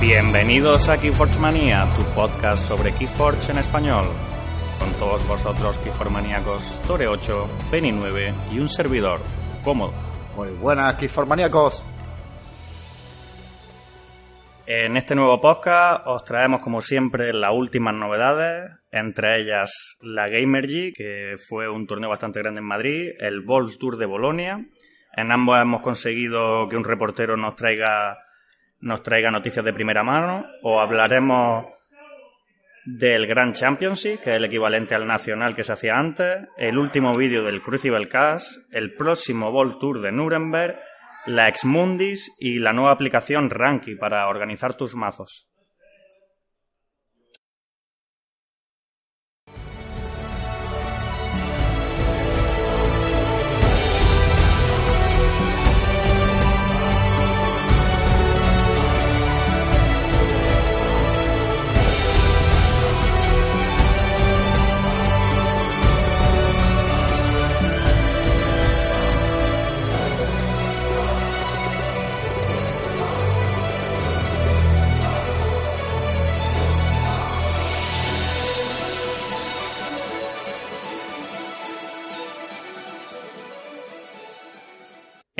Bienvenidos a Keyforge Manía, tu podcast sobre Keyforge en español. Con todos vosotros, Keyformaníacos, Tore 8, Penny 9 y un servidor, cómodo. Muy buenas, Keyformaníacos. En este nuevo podcast os traemos, como siempre, las últimas novedades, entre ellas la Gamergy, que fue un torneo bastante grande en Madrid, el Ball Tour de Bolonia. En ambos hemos conseguido que un reportero nos traiga nos traiga noticias de primera mano o hablaremos del Grand Championship, que es el equivalente al nacional que se hacía antes, el último vídeo del Crucible Cast, el próximo Ball Tour de Nuremberg, la Exmundis y la nueva aplicación Ranky para organizar tus mazos.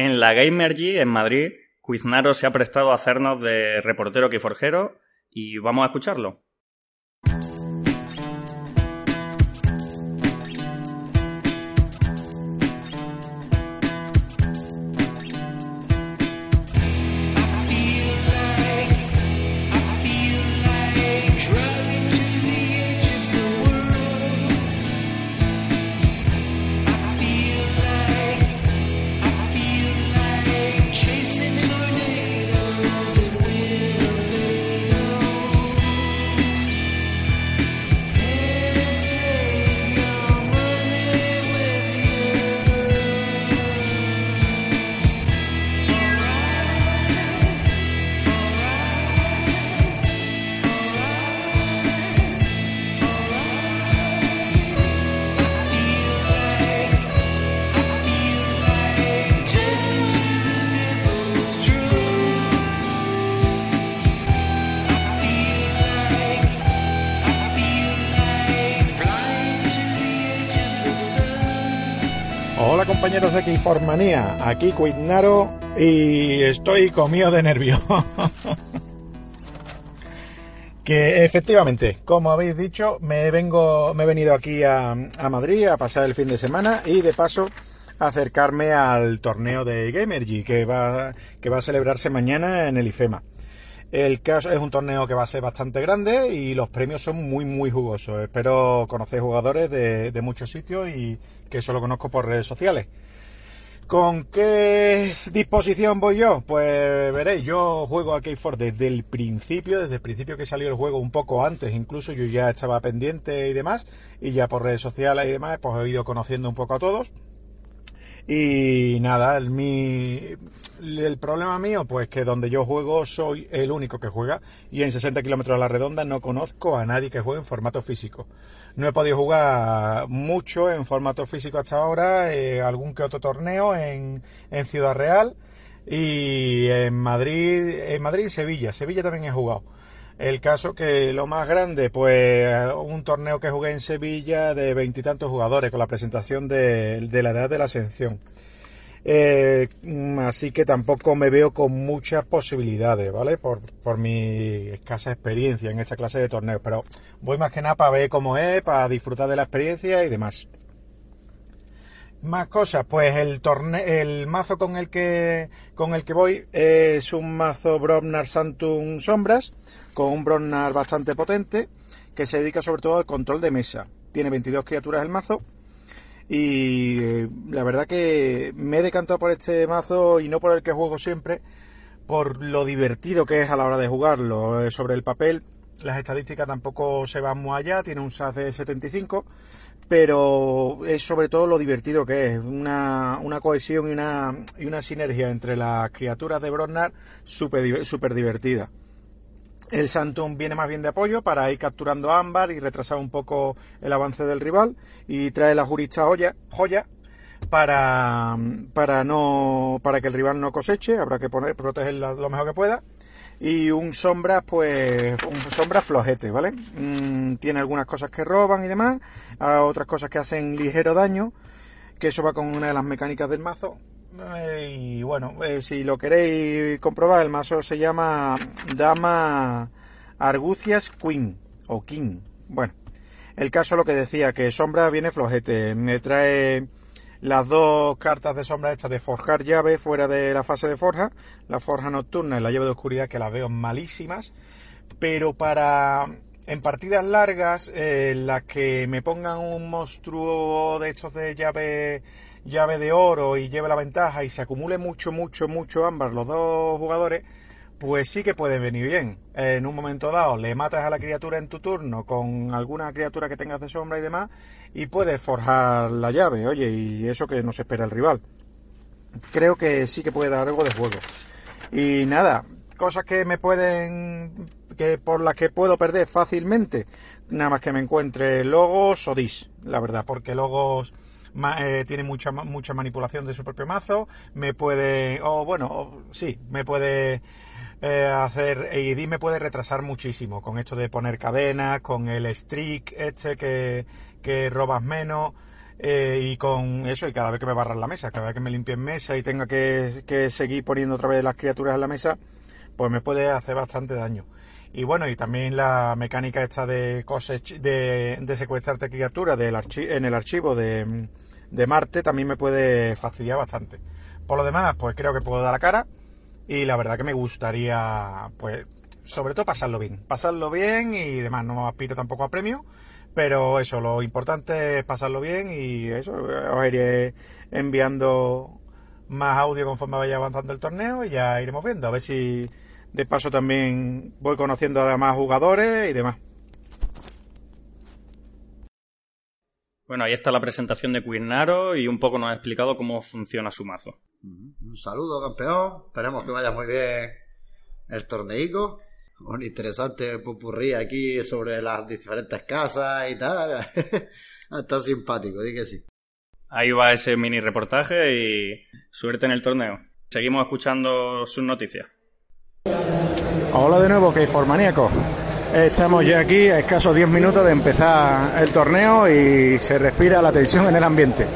En la Gamergy, en Madrid, Quiznaro se ha prestado a hacernos de reportero que forjero y vamos a escucharlo. Compañeros de Keyformanía, aquí Cuidnaro y estoy comido de nervio. que efectivamente, como habéis dicho, me vengo, me he venido aquí a, Madrid a pasar el fin de semana y de paso acercarme al torneo de Gamergy que va, que va a celebrarse mañana en el IFEMA. El caso es un torneo que va a ser bastante grande y los premios son muy muy jugosos. Espero conocer jugadores de, de muchos sitios y que eso lo conozco por redes sociales. ¿Con qué disposición voy yo? Pues veréis, yo juego a K4 desde el principio, desde el principio que salió el juego, un poco antes incluso, yo ya estaba pendiente y demás, y ya por redes sociales y demás, pues he ido conociendo un poco a todos. Y nada, el, mi, el problema mío, pues que donde yo juego soy el único que juega y en 60 kilómetros a la redonda no conozco a nadie que juegue en formato físico. No he podido jugar mucho en formato físico hasta ahora, eh, algún que otro torneo en, en Ciudad Real y en Madrid, en Madrid y Sevilla. Sevilla también he jugado. El caso que lo más grande, pues un torneo que jugué en Sevilla de veintitantos jugadores con la presentación de, la edad de la ascensión. Eh, así que tampoco me veo con muchas posibilidades, ¿vale? Por, por, mi escasa experiencia en esta clase de torneos. Pero voy más que nada para ver cómo es, para disfrutar de la experiencia y demás. Más cosas, pues el torneo, el mazo con el que con el que voy es un mazo Bromnar Santum Sombras con un Bromnar bastante potente que se dedica sobre todo al control de mesa. Tiene 22 criaturas el mazo y la verdad que me he decantado por este mazo y no por el que juego siempre por lo divertido que es a la hora de jugarlo. Sobre el papel las estadísticas tampoco se van muy allá, tiene un SAS de 75 pero es sobre todo lo divertido que es, una, una cohesión y una, y una, sinergia entre las criaturas de Brosnar súper super divertida. El Santum viene más bien de apoyo para ir capturando ámbar y retrasar un poco el avance del rival y trae la jurista joya, joya para, para, no, para que el rival no coseche, habrá que poner, protegerla lo mejor que pueda. y un sombra, pues, un sombra flojete, ¿vale? Mm, tiene algunas cosas que roban y demás, otras cosas que hacen ligero daño, que eso va con una de las mecánicas del mazo. Eh, y bueno, eh, si lo queréis comprobar, el mazo se llama Dama Argucias Queen o King. Bueno, el caso lo que decía, que sombra viene flojete, me trae las dos cartas de sombra estas de forjar llave fuera de la fase de forja, la forja nocturna y la llave de oscuridad que las veo malísimas, pero para en partidas largas eh, las que me pongan un monstruo de estos de llave llave de oro y lleve la ventaja y se acumule mucho mucho mucho ambas los dos jugadores pues sí que puede venir bien. En un momento dado le matas a la criatura en tu turno con alguna criatura que tengas de sombra y demás y puedes forjar la llave, oye, y eso que no se espera el rival. Creo que sí que puede dar algo de juego. Y nada, cosas que me pueden que por las que puedo perder fácilmente, nada más que me encuentre logos o dis, la verdad, porque logos eh, tiene mucha mucha manipulación de su propio mazo, me puede o bueno, sí, me puede eh, hacer y me puede retrasar muchísimo con esto de poner cadenas, con el streak este que, que robas menos eh, y con eso y cada vez que me barran la mesa, cada vez que me limpien mesa y tenga que, que, seguir poniendo otra vez las criaturas en la mesa, pues me puede hacer bastante daño. Y bueno, y también la mecánica esta de de, de secuestrarte criaturas en el archivo de, de Marte también me puede fastidiar bastante. Por lo demás, pues creo que puedo dar la cara y la verdad que me gustaría, pues, sobre todo pasarlo bien. Pasarlo bien y demás, no aspiro tampoco a premio, pero eso, lo importante es pasarlo bien y eso, os iré enviando más audio conforme vaya avanzando el torneo y ya iremos viendo, a ver si de paso también voy conociendo a más jugadores y demás. Bueno, ahí está la presentación de Quirnaro y un poco nos ha explicado cómo funciona su mazo. Un saludo, campeón. Esperemos que vaya muy bien el torneico. Un interesante pupurrí aquí sobre las diferentes casas y tal. Está simpático, di que sí. Ahí va ese mini reportaje y suerte en el torneo. Seguimos escuchando sus noticias. Hola de nuevo, que formaníaco. Estamos ya aquí a escasos 10 minutos de empezar el torneo y se respira la tensión en el ambiente.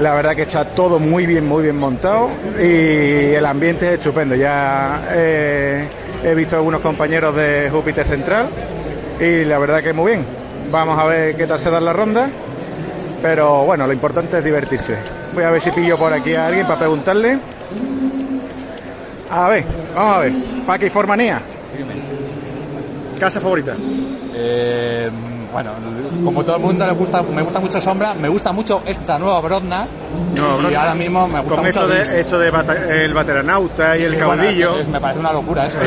La verdad que está todo muy bien, muy bien montado y el ambiente es estupendo. Ya eh, he visto algunos compañeros de Júpiter Central y la verdad que muy bien. Vamos a ver qué tal se da la ronda, pero bueno, lo importante es divertirse. Voy a ver si pillo por aquí a alguien para preguntarle. A ver, vamos a ver. Paqui Formanía. ¿Casa favorita? Eh, bueno, como todo el mundo le gusta, me gusta mucho Sombra, me gusta mucho esta nueva Brodna. y ahora mismo me gusta Con mucho esto de, esto de el bateranauta y el caudillo. me parece una locura eso.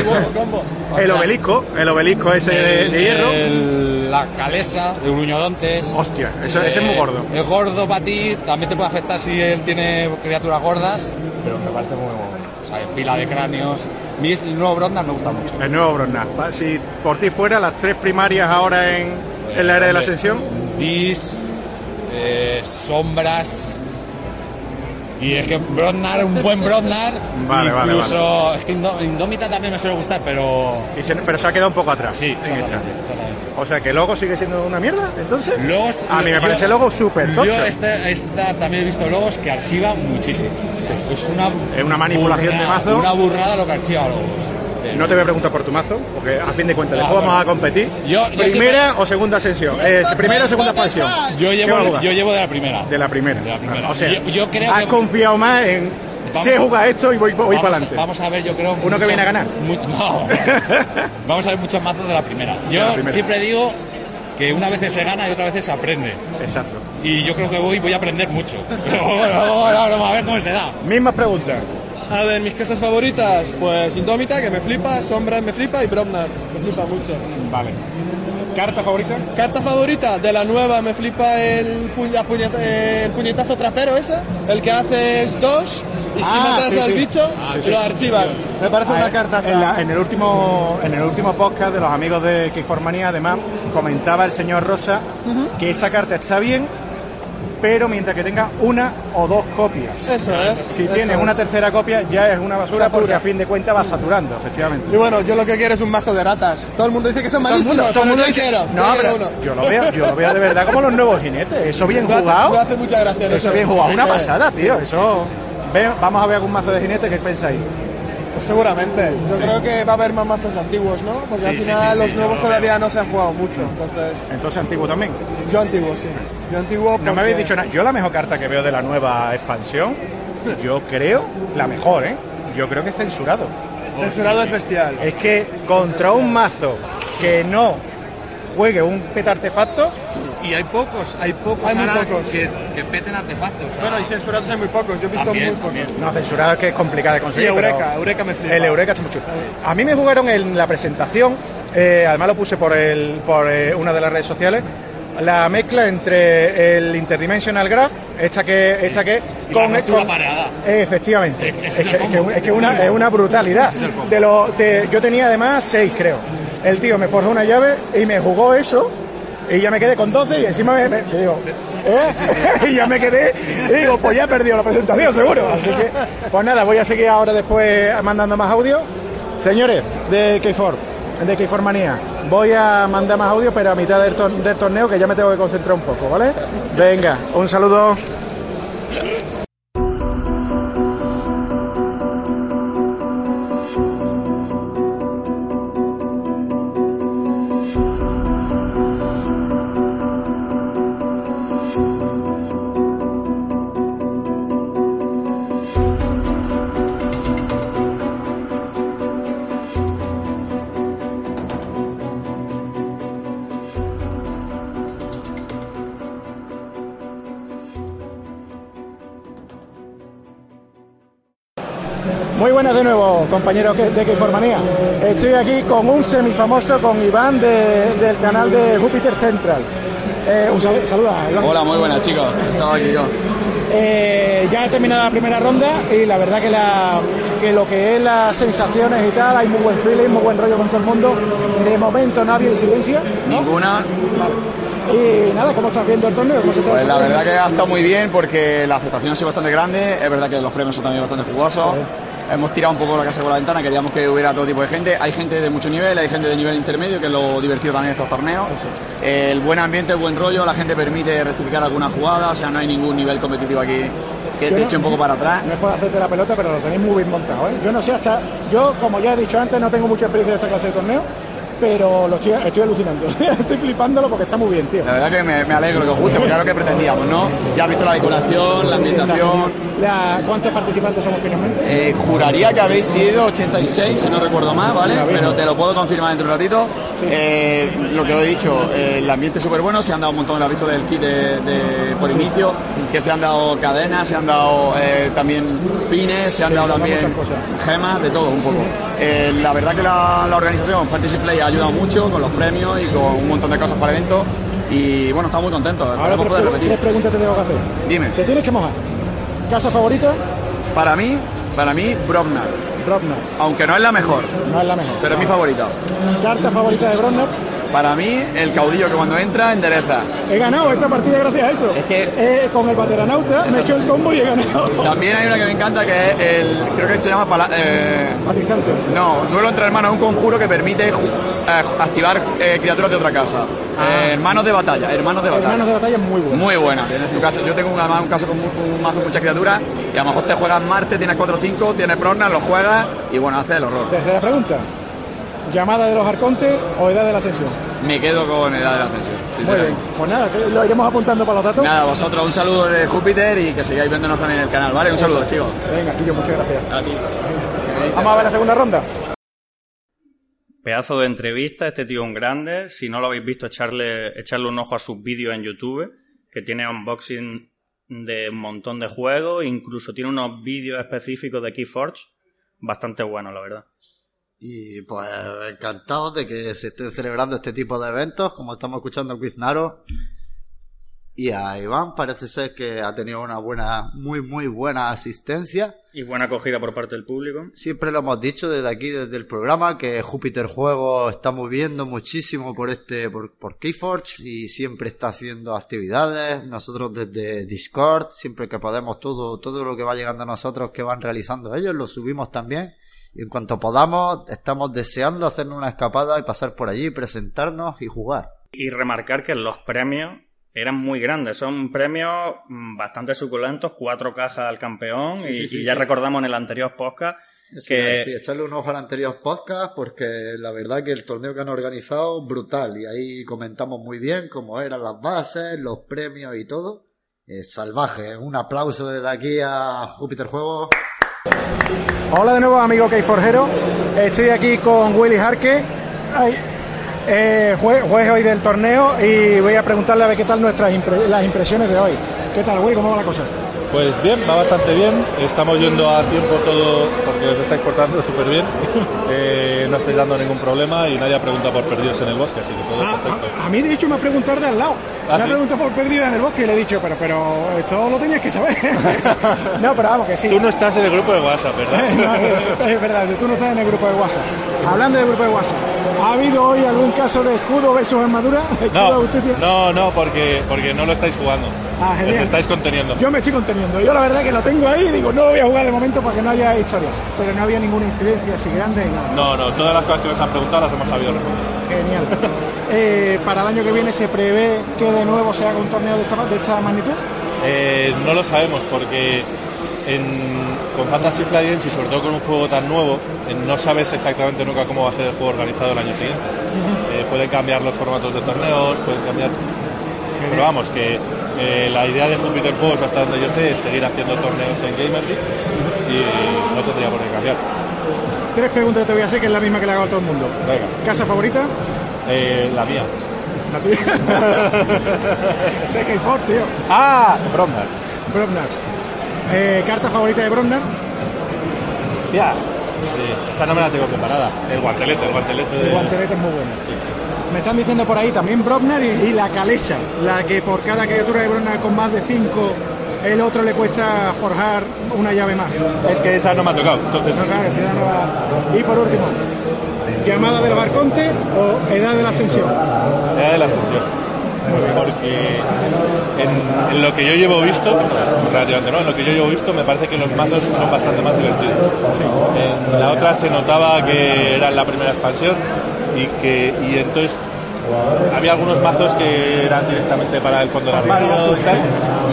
el obelisco, el obelisco ese de, hierro. la calesa de Uruñodontes. Hostia, eso, ese es muy gordo. Es gordo para ti, también te puede afectar si él tiene criaturas gordas, pero me parece muy bueno. Pila de cráneos. el nuevo Brodna me gusta mucho. El nuevo Brodna. Si por ti fuera, las tres primarias ahora en en la era de la ascensión? Dis, eh, sombras. Y es que Brodnar, un buen Brodnar, vale, incluso es que Indómita también me suele gustar, pero pero se ha quedado un poco atrás. Sí, O sea que Logo sigue siendo una mierda, entonces. Logos, a mí me parece Logo súper Yo esta, esta, también he visto Logos que archiva muchísimo. Es una, es una manipulación de mazo. Una burrada lo que archiva Logos. No te voy a preguntar por tu mazo, porque a fin de cuentas, después vamos a competir. ¿Primera o segunda ascensión? Eh, ¿Primera o segunda expansión? Yo llevo, yo llevo de la primera. De la primera. De la primera. O sea, yo, creo has confiado más en sé jugar esto y voy, voy para adelante. Vamos a ver, yo creo. Uno que viene a ganar. no. vamos a ver muchos mazos de la primera. Yo siempre digo que una vez se gana y otra vez se aprende. Exacto. Y yo creo que voy, voy a aprender mucho. Pero bueno, vamos a ver cómo se da. Mismas preguntas. A ver, mis casas favoritas, pues Indómita, que me flipa, Sombra me flipa y Bromnar, me flipa mucho. Vale. ¿Carta favorita? Carta favorita de la nueva, me flipa el, el puñetazo trapero ese, el que haces dos y si ah, matas al bicho ah, lo archivas. Me parece una carta. En, el último, en el último podcast de los amigos de Keyformania, además, comentaba el señor Rosa que esa carta está bien pero mientras que tenga una o dos copias. Eso es. Si eso tienes es. una tercera copia ya es una basura Satura. porque a fin de cuentas va saturando, efectivamente. Y bueno, yo lo que quiero es un mazo de ratas. Todo el mundo dice que son malísimos, todo el mundo dice- quiero. No, yo pero uno. yo lo veo, yo lo veo de verdad como los nuevos jinetes. Eso bien hace- jugado. Me hace mucha gracia. no Eso bien jugado, una pasada, tío. Eso. Ve, vamos a ver algún mazo de jinete, ¿qué pensáis? Pues seguramente. Yo creo que va a haber más mazos antiguos, ¿no? Porque al Sí, final sí, los nuevos todavía no se han jugado mucho. Entonces, Entonces antiguo también. yo antiguo, sí. Yo antiguo. No me porque- habéis dicho nada. Yo la mejor carta que veo de la nueva expansión, yo creo, la mejor, ¿eh? Yo creo que es censurado. Censurado es bestial. Es que contra un mazo que no juegue un peta artefacto, Y hay pocos, hay pocos, Hay muy pocos. Que, que peten artefactos. Bueno, y censurados hay muy pocos. Yo he visto También, muy pocos. también. no censurado es que es complicado de Y conseguir. Eureka, pero Eureka me flipa. El Eureka está mucho. A mí me jugaron en la presentación, eh, además lo puse por, el, por eh, una de las redes sociales, la mezcla entre el Interdimensional Graph, esta que, esta que Y la rotura pareada. Eh, efectivamente. Es, que, es que- es que una, es una brutalidad. De lo, de- yo tenía además seis, creo. El tío me forjó una llave y me jugó eso. Y ya me quedé con 12 y encima me, digo, ¿eh? y ya me quedé y digo, pues ya he perdido la presentación, seguro. Así que, pues nada, voy a seguir ahora después mandando más audio. Señores, de K4, de K4 Manía, voy a mandar más audio, pero a mitad del, tor- del torneo que ya me tengo que concentrar un poco, ¿vale? Venga, un saludo. Compañeros de Keiformanía. Estoy aquí con un semifamoso, con Iván de- del canal de Júpiter Central. Eh, un sal- saluda, Iván. Hola, muy buenas chicos. Estaba aquí yo. Eh, ya he terminado la primera ronda y la verdad que, la, que lo que es las sensaciones y tal, hay muy buen feeling, muy buen rollo con todo el mundo. De momento no había incidencia. Ninguna. Y nada, ¿cómo estás viendo el torneo? ¿Cómo se te Pues la verdad que ha estado muy bien porque la aceptación ha sido bastante grande. Es verdad que los premios son también bastante jugosos. Hemos tirado un poco la casa por la ventana, queríamos que hubiera todo tipo de gente. Hay gente de mucho nivel, hay gente de nivel intermedio, que es lo divertido también de estos torneos. El buen ambiente, el buen rollo, la gente permite rectificar alguna jugada, o sea, no hay ningún nivel competitivo aquí que Yo te no- eche un poco para atrás. No es por hacerte la pelota, pero lo tenéis muy bien montado. ¿eh? Yo no sé hasta. Yo, como ya he dicho antes, no tengo mucha experiencia en esta clase de torneo, pero lo estoy, estoy alucinando. estoy flipándolo porque está muy bien, tío. La verdad que me, me alegro que os guste, porque es lo que pretendíamos, ¿no? Ya has visto la decoración, la Sí, ambientación. La- ¿Cuántos participantes somos finalmente? Eh, juraría que habéis sido 86, si no recuerdo mal, ¿vale? Pero te lo puedo confirmar dentro de un ratito. Sí. Eh, lo que os he dicho, eh, el ambiente es súper bueno, se han dado un montón, lo has visto del kit de, de- por inicio, que se han dado cadenas, se han dado eh, también pines, se han Sí, dado también gemas, de todo un poco. Eh, la verdad que la, la organización Fantasy Play ha ayudado mucho con los premios y con un montón de cosas para el evento. Y bueno, estamos muy contentos, Ahora tres, poder repetir. tres preguntas te tengo que hacer. Dime. ¿Te tienes que mojar? ¿Casa favorita? Para mí, para mí, Brognar. Brognar. Aunque no es la mejor, No es la mejor. pero es mi favorita. ¿Carta favorita de Brognar? Para mí, el caudillo que cuando entra endereza. He ganado esta partida gracias a eso. Es que- Eh, con el bateranauta me he hecho el combo y he ganado. También hay una que me encanta que es el. Creo que se llama. pala- eh, no, duelo entre hermanos es un conjuro que permite eh, activar eh, criaturas de otra casa. Eh, hermanos de batalla, hermanos de batalla. Hermanos de batalla muy bueno. Muy buena. Tienes tu casa- yo tengo un, un caso con un mazo muchas criaturas y a lo mejor te juegas Marte, tienes 4 o 5, tienes Prognar, lo juegas y bueno, hace el horror. Tercera pregunta. ¿Llamada de los arcontes o edad de la ascensión? Me quedo con Edad de la Ascensión. Muy bien. Pues nada, sí, lo iremos apuntando para los datos. Nada, vosotros un saludo de Júpiter y que sigáis viéndonos también en el canal, ¿vale? Un saludo, chicos. Venga, Quillo, muchas gracias. A ti. Vamos a ver la segunda ronda. Pedazo de entrevista, este tío es un grande. Si no lo habéis visto, echarle, echarle un ojo a sus vídeos en YouTube, que tiene unboxing de un montón de juegos, incluso tiene unos vídeos específicos de Keyforge, bastante buenos, la verdad. Y pues encantados de que se estén celebrando este tipo de eventos, como estamos escuchando en Quiznaro. Y a Iván parece ser que ha tenido una buena, muy, muy buena asistencia. Y buena acogida por parte del público. Siempre lo hemos dicho desde aquí, desde el programa, que Júpiter Juego está moviendo muchísimo por este, por, por Keyforge y siempre está haciendo actividades. Nosotros desde Discord, siempre que podemos, todo, todo lo que va llegando a nosotros que van realizando ellos, lo subimos también. Y en cuanto podamos, estamos deseando hacernos una escapada y pasar por allí, presentarnos y jugar. Y remarcar que los premios eran muy grandes. Son premios mm, bastante suculentos, cuatro cajas al campeón. Sí, y, sí, sí, y ya sí. recordamos en el anterior podcast Sí, que sí, echarle un ojo al anterior podcast porque la verdad que el torneo que han organizado brutal y ahí comentamos muy bien cómo eran las bases, los premios y todo. Eh, salvaje, un aplauso desde aquí a Júpiter Juegos. Hola de nuevo, amigo Keyforjero. Estoy aquí con Willy Jarque, eh, jue- juez hoy del torneo, y voy a preguntarle a ver qué tal nuestras las impresiones de hoy. ¿Qué tal, Willy? ¿Cómo va la cosa? Pues bien, va bastante bien. Estamos yendo a tiempo todo porque os estáis portando súper bien. Eh, no estáis dando ningún problema y nadie ha preguntado por perdidos en el bosque, así que todo Ah, perfecto. a, a mí, de hecho, me ha preguntado de al lado. ¿Ah, me ha sí? preguntado por perdida en el bosque y le he dicho, pero, pero esto lo tenías que saber. no, pero vamos, que sí. Tú no estás en el grupo de WhatsApp, ¿verdad? No, es, verdad, tú no estás en el grupo de WhatsApp. Hablando del grupo de WhatsApp, ¿ha habido hoy algún caso de escudo versus armadura? Escudo No, justicia. no, no, porque, porque no lo estáis jugando. Ah, genial. Os estáis conteniendo. Yo me estoy conteniendo. Yo la verdad que lo tengo ahí y digo, no lo voy a jugar de momento para que no haya historia. Pero no había ninguna incidencia así grande ni nada. No, no, todas las cosas que nos han preguntado las hemos sabido responder. Genial. Eh, para el año que viene se prevé que de nuevo se haga un torneo de esta, de esta magnitud. Eh, no lo sabemos porque en- con Fantasy Flight Games y sobre todo con un juego tan nuevo, eh, no sabes exactamente nunca cómo va a ser el juego organizado el año siguiente. Eh, pueden cambiar los formatos de torneos, pueden cambiar... Pero vamos, que eh, la idea de Jupiter Juegos, hasta donde yo sé, es seguir haciendo torneos en Gamergy y no tendría por qué cambiar. Tres preguntas que te voy a hacer, que es la misma que le hago a todo el mundo. Venga, ¿Casa favorita? eh, la mía. La tuya. de Keyford, tío. ¡Ah! Bromnar. Brognar. Eh, ¿Carta favorita de Brognar? Hostia. Esa no me la tengo preparada. El guantelete, el guantelete de... El guantelete es muy bueno. Sí. Me están diciendo por ahí también Brognar y, y la Calesa, la que por cada criatura de Brognar con más de 5, el otro le cuesta forjar una llave más. Es que esa no me ha tocado, entonces... No, claro, si da no va- Y por último, llamada de los arcontes o edad de la ascensión. Era de la excepción. Porque en, en lo que yo llevo visto, relativamente no, en lo que yo llevo visto me parece que los mazos son bastante más divertidos. En la otra se notaba que era la primera expansión y que y entonces había algunos mazos que eran directamente para el fondo de armario y tal,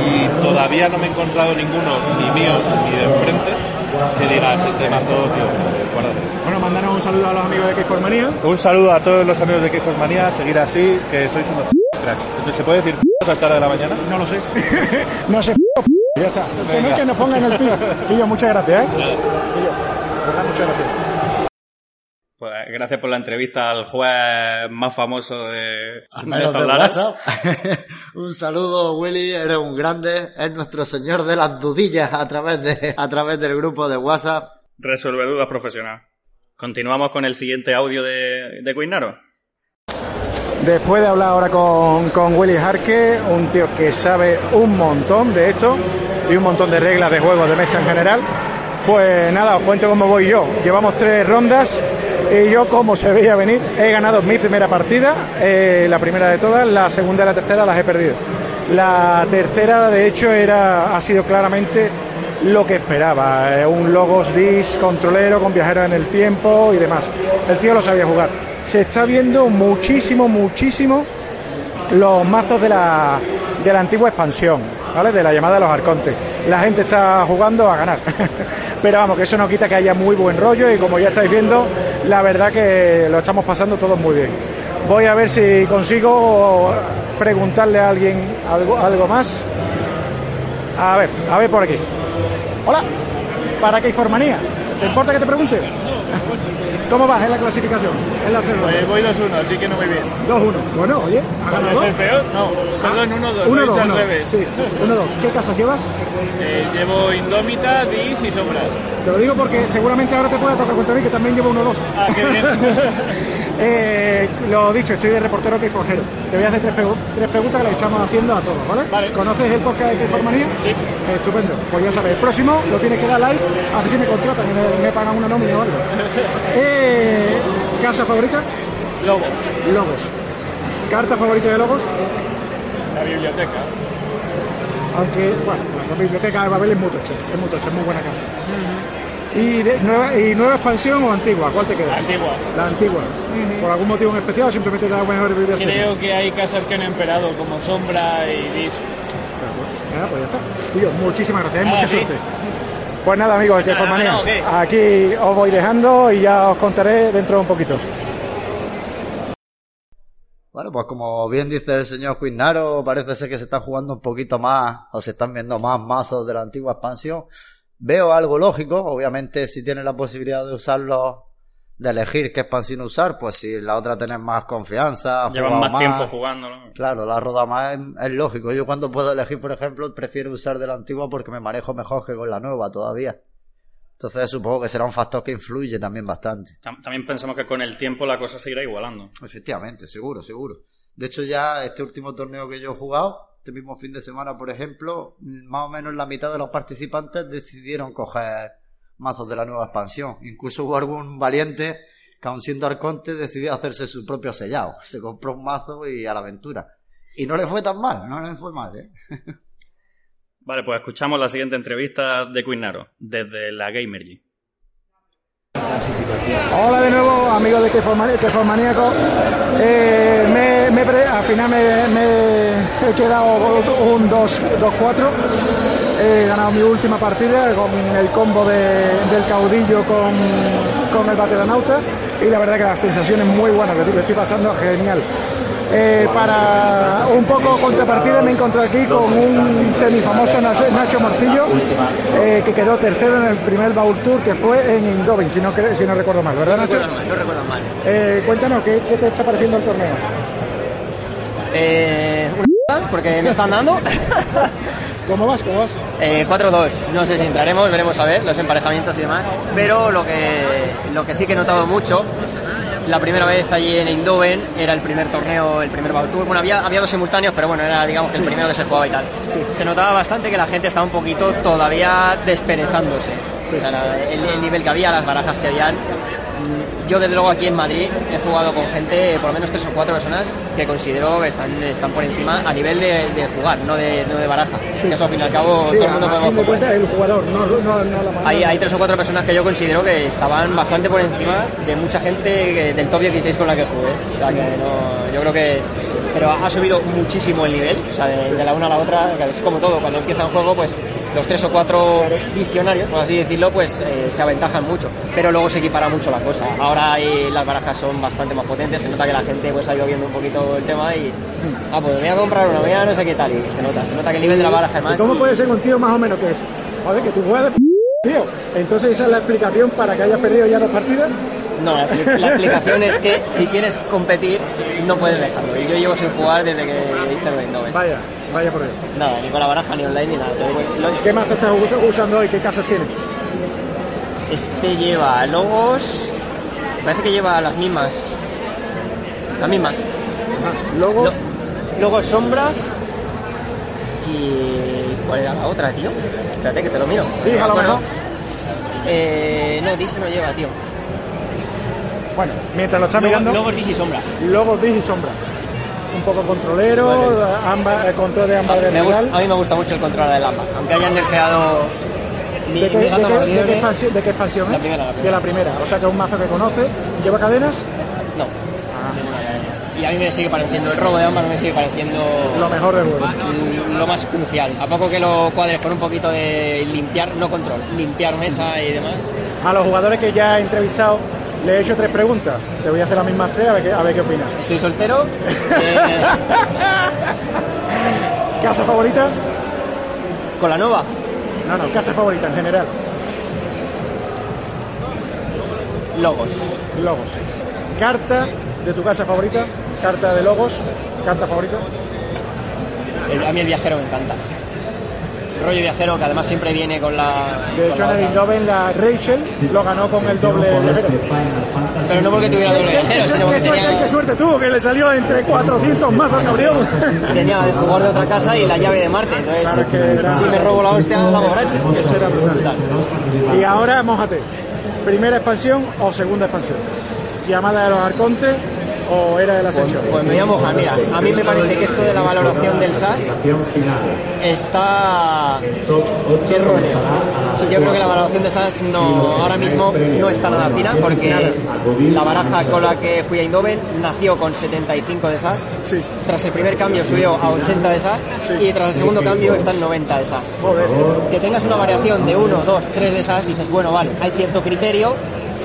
y todavía no me he encontrado ninguno, ni mío ni de enfrente, que digas este mazo, tío, guárdate. Bueno, mandanos un saludo a los amigos de Keyformanía. Un saludo a todos los amigos de Quejos Manía, seguir así, que sois unos cracks. ¿se puede decir a esta hora de la mañana? No lo sé. no sé. Ya está. Que no que nos pongan el piso. Quillo, muchas gracias, ¿eh? Verdad, muchas gracias. Pues gracias por la entrevista al juez más famoso de, Al menos de. WhatsApp. un saludo, Willy, eres un grande. Es nuestro señor de las dudillas a través, de, a través del grupo de WhatsApp. Resuelve dudas profesional. Continuamos con el siguiente audio de, de Quinnaro. Después de hablar ahora con, con Willy Jarque, un tío que sabe un montón de esto y un montón de reglas de juegos de mesa en general, pues nada, os cuento cómo voy yo. Llevamos tres rondas y yo, como se veía venir, he ganado mi primera partida, eh, la primera de todas, la segunda y la tercera las he perdido. La tercera, de hecho, era, ha sido claramente lo que esperaba, eh, un Logos Dis controlero con viajeros en el tiempo y demás. El tío lo sabía jugar. Se está viendo muchísimo, muchísimo los mazos de la, de la antigua expansión, ¿vale? De la llamada de los arcontes. La gente está jugando a ganar. Pero vamos, que eso no quita que haya muy buen rollo y como ya estáis viendo, la verdad que lo estamos pasando todos muy bien. Voy a ver si consigo preguntarle a alguien algo, algo más. A ver, a ver por aquí. Hola, ¿para qué informanía? ¿Te importa que te pregunte? ¿Cómo vas en la clasificación? En las tres. Pues voy 2-1, así que no muy bien. 2-1. Bueno, oye, ha ganado ¿Es dos. el peor? No, perdón, 1-2. lo he 1-2. dicho al revés. Sí, 1-2. ¿Qué casas llevas? Eh, llevo Indómita, Dis y Sombras. Te lo digo porque seguramente ahora te puede tocar contra mí que también llevo 1-2. Ah, qué bien. Eh, lo dicho, estoy de reportero que forjero. Te voy a hacer tres, pregu- tres preguntas que le estamos haciendo a todos, ¿vale? Vale. ¿Conoces el podcast de Keyformanía? Sí. Eh, estupendo. Pues ya sabes, el próximo lo tienes que dar like, a ver si me contratan y me, me pagan una nómina o algo. Eh, ¿Casa favorita? Lobos. Logos. ¿Carta favorita de Logos? La biblioteca. Aunque, bueno, la biblioteca de Babel es muy tocha, es muy tocha, es muy buena carta. ¿Y, de- nueva, ¿Y nueva expansión o antigua? ¿Cuál te quedas? Antigua. La antigua. ¿Por algún motivo en especial o simplemente te da mejores vibraciones? Creo que hay casas que han emperado como Sombra y Dis. Nada, pues ya está. Tío, muchísimas gracias, ¿eh? Nada, mucha sí. suerte. Pues nada, amigos, de Formanía. no. Aquí os voy dejando y ya os contaré dentro de un poquito. Bueno, pues como bien dice el señor Quinnaro, parece ser que se está jugando un poquito más, o se están viendo más mazos de la antigua expansión. Veo algo lógico, obviamente si tienes la posibilidad de usarlo, de elegir qué expansión usar, pues si la otra tenés más confianza, jugado más tiempo jugándolo. Claro, la roda más es, es lógico. Yo cuando puedo elegir, por ejemplo, prefiero usar de la antigua porque me manejo mejor que con la nueva todavía. Entonces supongo que será un factor que influye también bastante. Tam- También pensamos que con el tiempo la cosa se irá igualando. Efectivamente, seguro, seguro. De hecho, ya este último torneo que yo he jugado, este mismo fin de semana, por ejemplo, más o menos la mitad de los participantes decidieron coger mazos de la nueva expansión. Incluso hubo algún valiente que, aun siendo arconte, decidió hacerse su propio sellado. Se compró un mazo y a la aventura. Y no le fue tan mal, no le fue mal, ¿eh? Vale, pues escuchamos la siguiente entrevista de Quinnaro, desde la Gamergy. Hola de nuevo, amigos de Keformaníaco. Eh, me, me al final me, he quedado un 2-4. He ganado mi última partida con el combo de- del caudillo con, con el bateranauta. Y la verdad que las sensaciones muy buenas, que estoy pasando genial. Eh, para un poco contrapartida me encontré aquí con un semifamoso Nacho, Morcillo eh, que quedó tercero en el primer Baul Tour que fue en Indovin, si no, si no recuerdo mal, ¿verdad No Nacho? recuerdo mal, no recuerdo mal. Eh, cuéntanos, ¿qué, qué te está pareciendo el torneo? Eh, una porque me están dando. ¿Cómo vas? ¿Cómo vas? Eh, 4-2. No sé si entraremos, veremos a ver los emparejamientos y demás. Pero lo que, lo que sí que he notado mucho, la primera vez allí en Eindhoven era el primer torneo, el primer Tour. Bueno, había, había dos simultáneos, pero bueno, era digamos el primero que se jugaba y tal. Se notaba bastante que la gente estaba un poquito todavía desperezándose. O sea, el, el nivel que había, las barajas que habían. Yo, desde luego, aquí en Madrid he jugado con gente, por lo menos tres o cuatro personas, que considero que están, están por encima a nivel de, de jugar, no de, no de barajas. Que eso, al fin y al cabo, Sí, todo el mundo podemos cuentas el jugador, no, no, no la. Hay, hay tres o cuatro personas que yo considero que estaban bastante por encima de mucha gente que- del top 16 con la que jugué. O sea que no, yo creo que. Pero ha subido muchísimo el nivel, o sea, de, de la una a la otra, es como todo, cuando empieza un juego, pues los tres o cuatro visionarios, por así decirlo, pues eh, se aventajan mucho, pero luego se equipara mucho la cosa. Ahora eh, las barajas son bastante más potentes, se nota que la gente pues ha ido viendo un poquito el tema y, ah, pues voy a comprar una, voy a no sé qué tal, y se nota, se nota que el nivel de la baraja es ¿Y más. ¿Cómo puede ser un tío más o menos que es? Joder, que tú juegas de p- tío. Entonces esa es la explicación para que hayas perdido ya dos partidas. No, la, expli- la explicación es que si quieres competir, no puedes dejarlo. Y yo llevo sin jugar desde que hice el Windows. Vaya, vaya por ello. Nada, ni con la baraja, ni online, ni nada. Lo- ¿Qué mazo estás us- usando hoy? ¿Qué casas tienes? Este lleva logos. Parece que lleva las mismas. Las mismas. Logos. Lo- logos sombras. Y. ¿Cuál era la otra, tío? Espérate que te lo miro. Dije a lo Bueno, mejor. Eh, no, DC no lleva, tío. Bueno, mientras lo estás Logos, mirando, logos DC sombras. logos dis y sombra. Un poco controlero, amba- eh, control de ámbar Me gusta- a mí me gusta mucho el control del AMBA. Aunque hayan nerfeado. Mi, ¿De qué, mi de qué- de qué liebre- expansión, de qué expansión La es? primera, la primera. De la primera. O sea que es un mazo que conoce. ¿Lleva cadenas? Y a mí me sigue pareciendo, el robo de ámbar me sigue pareciendo Lo mejor del juego. l- lo más crucial. A poco que lo cuadres con un poquito de limpiar, no control, limpiar mesa y demás. A los jugadores que ya he entrevistado le he hecho tres preguntas. Te voy a hacer las mismas tres a ver qué, a ver qué opinas. Estoy soltero. eh, ¿Casa favorita? con la nueva. No, no, casa favorita en general. Logos. Logos. Carta de tu casa favorita. Carta de logos. Carta favorita. El- a mí el viajero me encanta. rollo viajero que además siempre viene con la. De hecho, en el. Indoven la Rachel lo ganó con el doble viajero. Pero no porque tuviera doble ¿Qué, viajero, qué sino suerte, porque qué suerte, tenía, qué suerte tuvo, que le salió entre 400 mazos, cabrón. tenía el jugador de otra casa y la llave de Marte. Entonces, Claro que era- si me robo la hostia, la gratis. Eso era brutal. Y ahora, mójate. ¿Primera expansión o segunda expansión? ¿Llamada de los Arcontes o Era de la Ascensión? Pues me voy a mojar, mira, a mí me parece que esto de la valoración del SAS está erróneo. Yo creo que la valoración del SAS no, ahora mismo no está nada fina porque la baraja con la que fui a Indoven nació con 75 de SAS, Sí. tras el primer cambio subió a 80 de SAS y tras el segundo cambio está en 90 de SAS. Joder. Que tengas una variación de 1, 2, 3 de SAS, dices, bueno, vale, hay cierto criterio,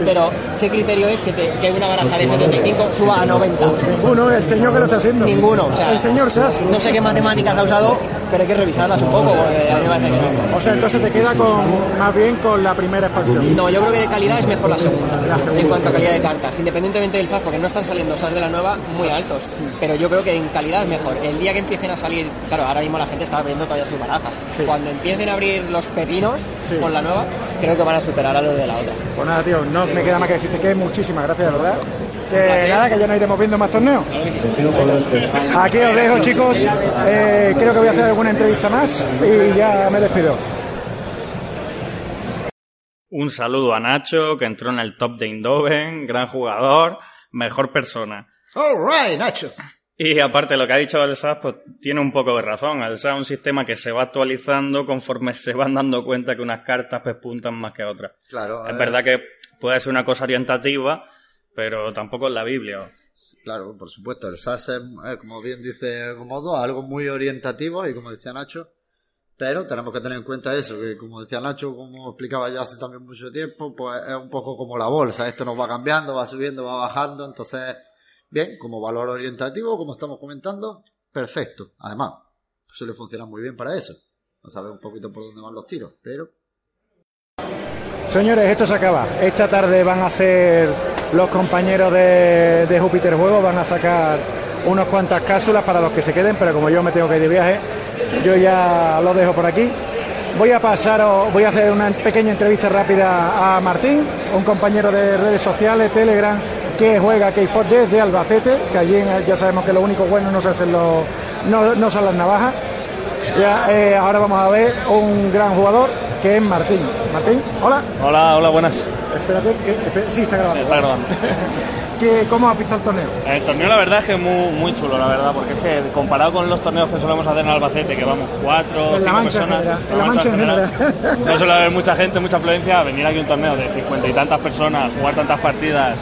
pero ¿qué criterio es que, te- que una baraja de 75 suba a 90? Ninguno, el señor que lo está haciendo. Ninguno, o sea, El señor Sass. no sé qué matemáticas ha usado, pero hay que revisarlas un poco, porque a mí me parece que no. O sea, entonces te queda con más bien con la primera expansión. No, yo creo que de calidad es mejor la segunda, La segunda. en cuanto a calidad de cartas, independientemente del SAS, porque no están saliendo SAS de la nueva muy altos, pero yo creo que en calidad es mejor. El día que empiecen a salir, claro, ahora mismo la gente está abriendo todavía sus barajas, Sí. cuando empiecen a abrir los pepinos Sí. con la nueva, creo que van a superar a los de la otra. Pues nada, tío, no me queda más que decirte que muchísimas gracias, de verdad. Que nada, que ya no iremos viendo más torneos. Aquí os dejo, chicos. Eh, creo que voy a hacer alguna entrevista más y ya me despido. Un saludo a Nacho, que entró en el top de Indoven, gran jugador, mejor persona. All right, Nacho. Y aparte lo que ha dicho el SAS, pues tiene un poco de razón. El SAS es un sistema que se va actualizando conforme se van dando cuenta que unas cartas pues puntan más que otras. Claro. Es eh, verdad que puede ser una cosa orientativa, pero tampoco es la Biblia. Claro, por supuesto. El SAS es, eh, como bien dice Gomodo, algo muy orientativo y como decía Nacho. Pero tenemos que tener en cuenta eso, que como decía Nacho, como explicaba yo hace también mucho tiempo, pues es un poco como la bolsa. Esto nos va cambiando, va subiendo, va bajando. Entonces, bien, como valor orientativo, como estamos comentando, perfecto. Además, suele funcionar muy bien para eso. No saber un poquito por dónde van los tiros, pero Señores, esto se acaba. Esta tarde van a hacer los compañeros de, Júpiter Juego, van a sacar unas cuantas cápsulas para los que se queden, pero como yo me tengo que ir de viaje, yo ya lo dejo por aquí. Voy a pasar, voy a hacer una pequeña entrevista rápida a Martín, un compañero de redes sociales, Telegram, que juega K-Sport desde Albacete, que allí ya sabemos que lo único bueno no se hacen no, no son las navajas. Ya, eh, ahora vamos a ver un gran jugador que es Martín. Martín, hola. Hola, hola, buenas. Espérate, que, sí, está grabando. Está grabando. ¿Qué- ¿Cómo has visto el torneo? El torneo la verdad es que es muy, muy chulo, la verdad, porque es que comparado con los torneos que solemos hacer en Albacete, que vamos cuatro, En cinco Mancha personas, general, en La Mancha en general. no suele haber mucha gente, mucha afluencia, venir aquí a un torneo de cincuenta y tantas personas, jugar tantas partidas,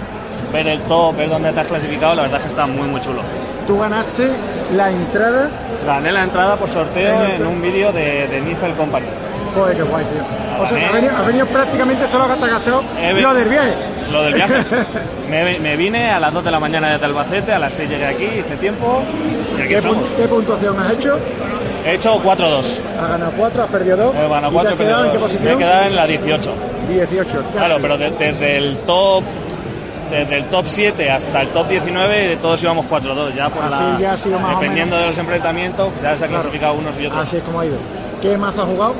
ver el top, ver dónde te has clasificado, la verdad es que está muy, muy chulo. Tú ganaste la entrada. Gané la entrada por sorteo En un vídeo de, de Niffel Company. Joder, qué guay, tío. O sea, ha venido, ha venido prácticamente solo hasta gastado He ve- lo del viaje. Lo del viaje. me, me vine a las 2 de la mañana desde Albacete, a las 6 llegué aquí, hice tiempo y aquí ¿Qué, estamos. pun- qué puntuación has hecho? He hecho 4-2. Has ganado 4, has perdido 2. He ganado ¿Y te 4, has quedado en qué Me he posición? quedado en la 18. 18. casi. Claro, pero de- desde el top desde el top 7 hasta el top 19 de todos íbamos 4-2 ya por Así la, ya ha sido más o dependiendo de los enfrentamientos ya se ha clasificado unos y otros Así es como ha ido. ¿Qué mazo has jugado?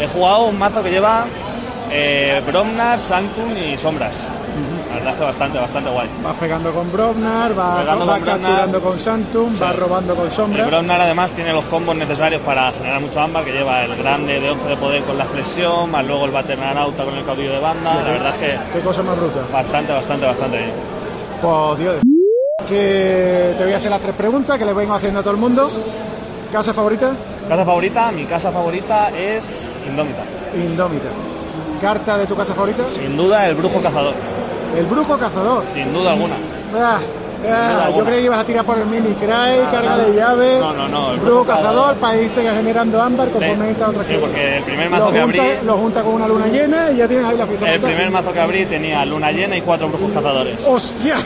He jugado un mazo que lleva eh, Bromnar, Sanctum y Sombras la verdad es que bastante, bastante guay Vas pegando con Brobnar, vas, Pegando vas con Brobnar. capturando con Santum, vas robando con El Sombra. Bromnar además tiene los combos necesarios para generar mucho ámbar, que lleva el grande de 11 de poder con la flexión, más luego el Baternanauta con el caudillo de banda. Sí, la verdad es que Qué cosa más bruta. bastante, bastante, bastante bien. Pues Dios de... Que te voy a hacer las tres preguntas que le vengo haciendo a todo el mundo. ¿Casa favorita? Casa favorita, mi casa favorita es Indómita. Indómita. ¿Carta de tu casa favorita? Sin duda el brujo cazador, El brujo cazador. sin duda alguna. Ah, ah, yo creí que ibas a tirar por el mini cry, carga de llaves. No, no, no, el Brujo brujo cazador para irte generando ámbar conforme Sí, esta otra sí, porque el primer mazo lo que junta, abrí- Lo junta con una luna llena y ya tienes ahí la fiesta. El montada. primer mazo que abrí tenía luna llena y cuatro brujos cazadores. ¡Hostia!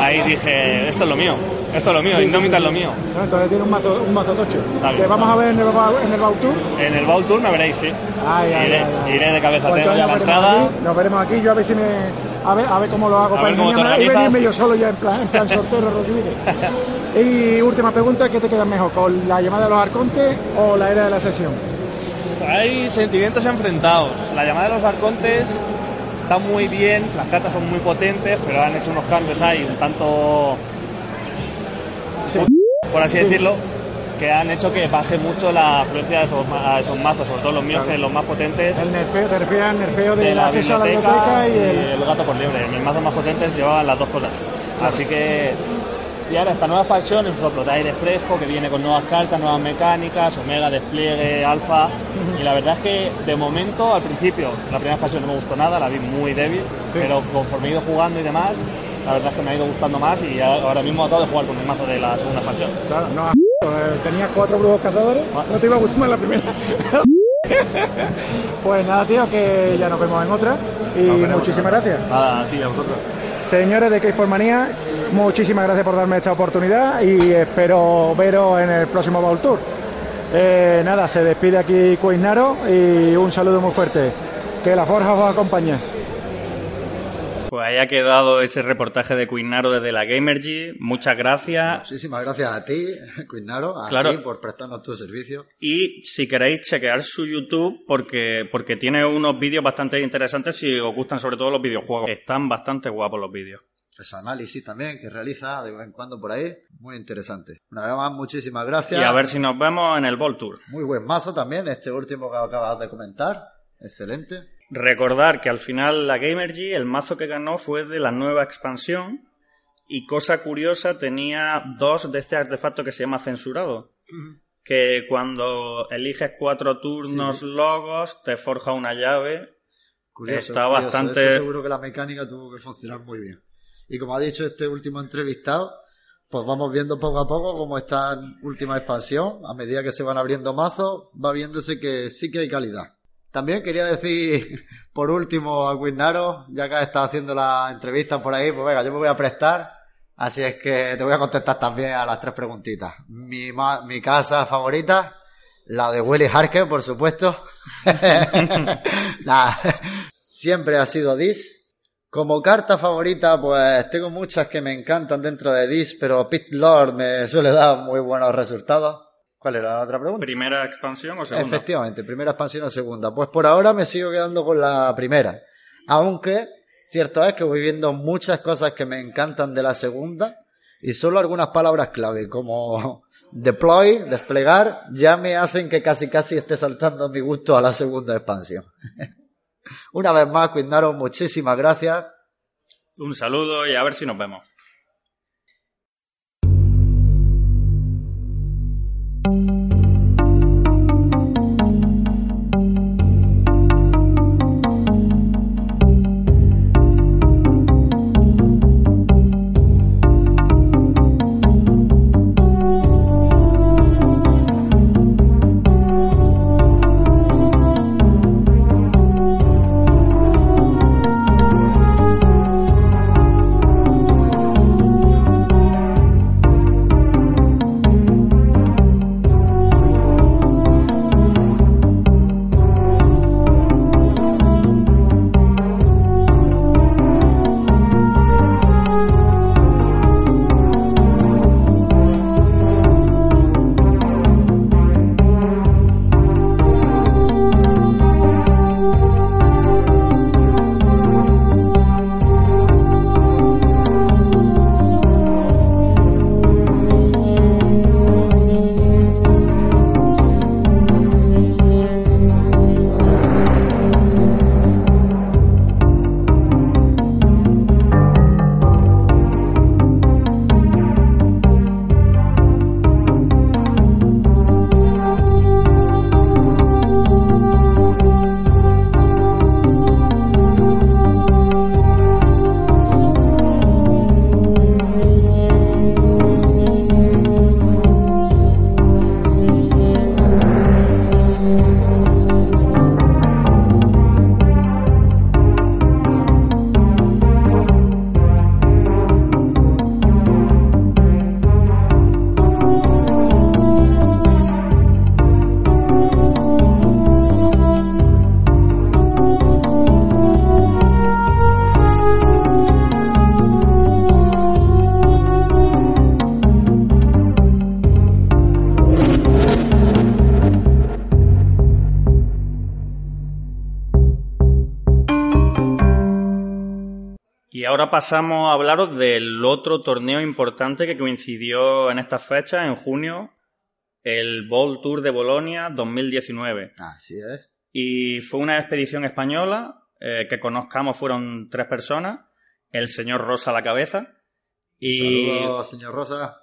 Ahí dije, esto es lo mío, esto es lo mío, Sí, Indómita sí, es lo mío. No, entonces tiene un mazo, un mazo tocho. Bien, que vamos a ver en el, en el. En el Bowl Tour me veréis, sí. Ay, ay, iré, ay, ay. iré de cabeza, Pues tengo ya la nos entrada. veremos aquí, Nos veremos aquí, yo a ver si me. A ver, a ver cómo lo hago A para engañarme y venirme yo solo ya en plan, en plan sortero Rodríguez. y última pregunta, ¿qué te queda mejor? ¿Con la llamada de los arcontes o la era de la sesión? hay sentimientos enfrentados. La llamada de los arcontes está muy bien, las cartas son muy potentes, pero han hecho unos cambios ahí un tanto, por así decirlo, que han hecho que baje mucho la afluencia de esos, a esos mazos, sobre todo los míos, que los más potentes. El nerfeo, te refieres al nerfeo de del la acceso a la biblioteca y y el... el gato por liebre. Mis mazos más potentes llevaban las dos cosas. Así que. Y ahora esta nueva expansión es un soplo de aire fresco que viene con nuevas cartas, nuevas mecánicas, omega, despliegue, alfa. Y la verdad es que de momento, al principio, la primera expansión no me gustó nada, la vi muy débil, pero conforme he ido jugando y demás, la verdad es que me ha ido gustando más y ahora mismo acabo de jugar con un mazo de la segunda expansión. Claro, no, eh, tenías cuatro brujos cazadores, no te iba a gustar más la primera. pues nada, tío, que ya nos vemos en otra y muchísimas gracias. Nada, a ti, a vosotros. Señores de K4Manía, muchísimas gracias por darme esta oportunidad y espero veros en el próximo Bowl Tour. Eh, nada, se despide aquí Cuisnaro y un saludo muy fuerte. Que la forja os acompañe. Pues ahí ha quedado ese reportaje de Quinnaro desde la Gamergy. Muchas gracias. Muchísimas gracias a ti, Quinaro, a Claro. ti por prestarnos tu servicio. Y si queréis chequear su YouTube, porque, porque tiene unos vídeos bastante interesantes si os gustan sobre todo los videojuegos. Están bastante guapos los vídeos. Ese análisis también que realiza de vez en cuando por ahí, muy interesante. Una vez más, muchísimas gracias. Y a ver si nos vemos en el Ball Tour. Muy buen mazo también, este último que acabas de comentar. Excelente. Recordar que al final la Gamergy, el mazo que ganó fue de la nueva expansión. Y cosa curiosa, tenía dos de este artefacto que se llama censurado. Que cuando eliges cuatro turnos logos, te forja una llave. Curioso, Está curioso. bastante- Eso seguro que la mecánica tuvo que funcionar muy bien. Y como ha dicho este último entrevistado, pues vamos viendo poco a poco cómo está en última expansión. A medida que se van abriendo mazos, va viéndose que sí que hay calidad. También quería decir, por último, a Quinnaro, ya que estado haciendo la entrevista por ahí, pues venga, yo me voy a prestar. Así es que te voy a contestar también a las tres preguntitas. Mi, ma- mi casa favorita, la de Willy Harker, por supuesto. Nah, siempre ha sido Dis. Como carta favorita, pues tengo muchas que me encantan dentro de Dis, pero Pit Lord me suele dar muy buenos resultados. ¿Cuál era la otra pregunta? ¿Primera expansión o segunda? Efectivamente, primera expansión o segunda. Pues por ahora me sigo quedando con la primera. Aunque, cierto es que voy viendo muchas cosas que me encantan de la segunda y solo algunas palabras clave como deploy, desplegar, ya me hacen que casi casi esté saltando mi gusto a la segunda expansión. Una vez más, Quindaro, muchísimas gracias. Un saludo y a ver si nos vemos. Y ahora pasamos a hablaros del otro torneo importante que coincidió en estas fechas, en junio, el Bowl Tour de Bolonia 2019. Así es. Y fue una expedición española eh, que conozcamos, fueron tres personas, el señor Rosa a la cabeza. Y Saludos, señor Rosa.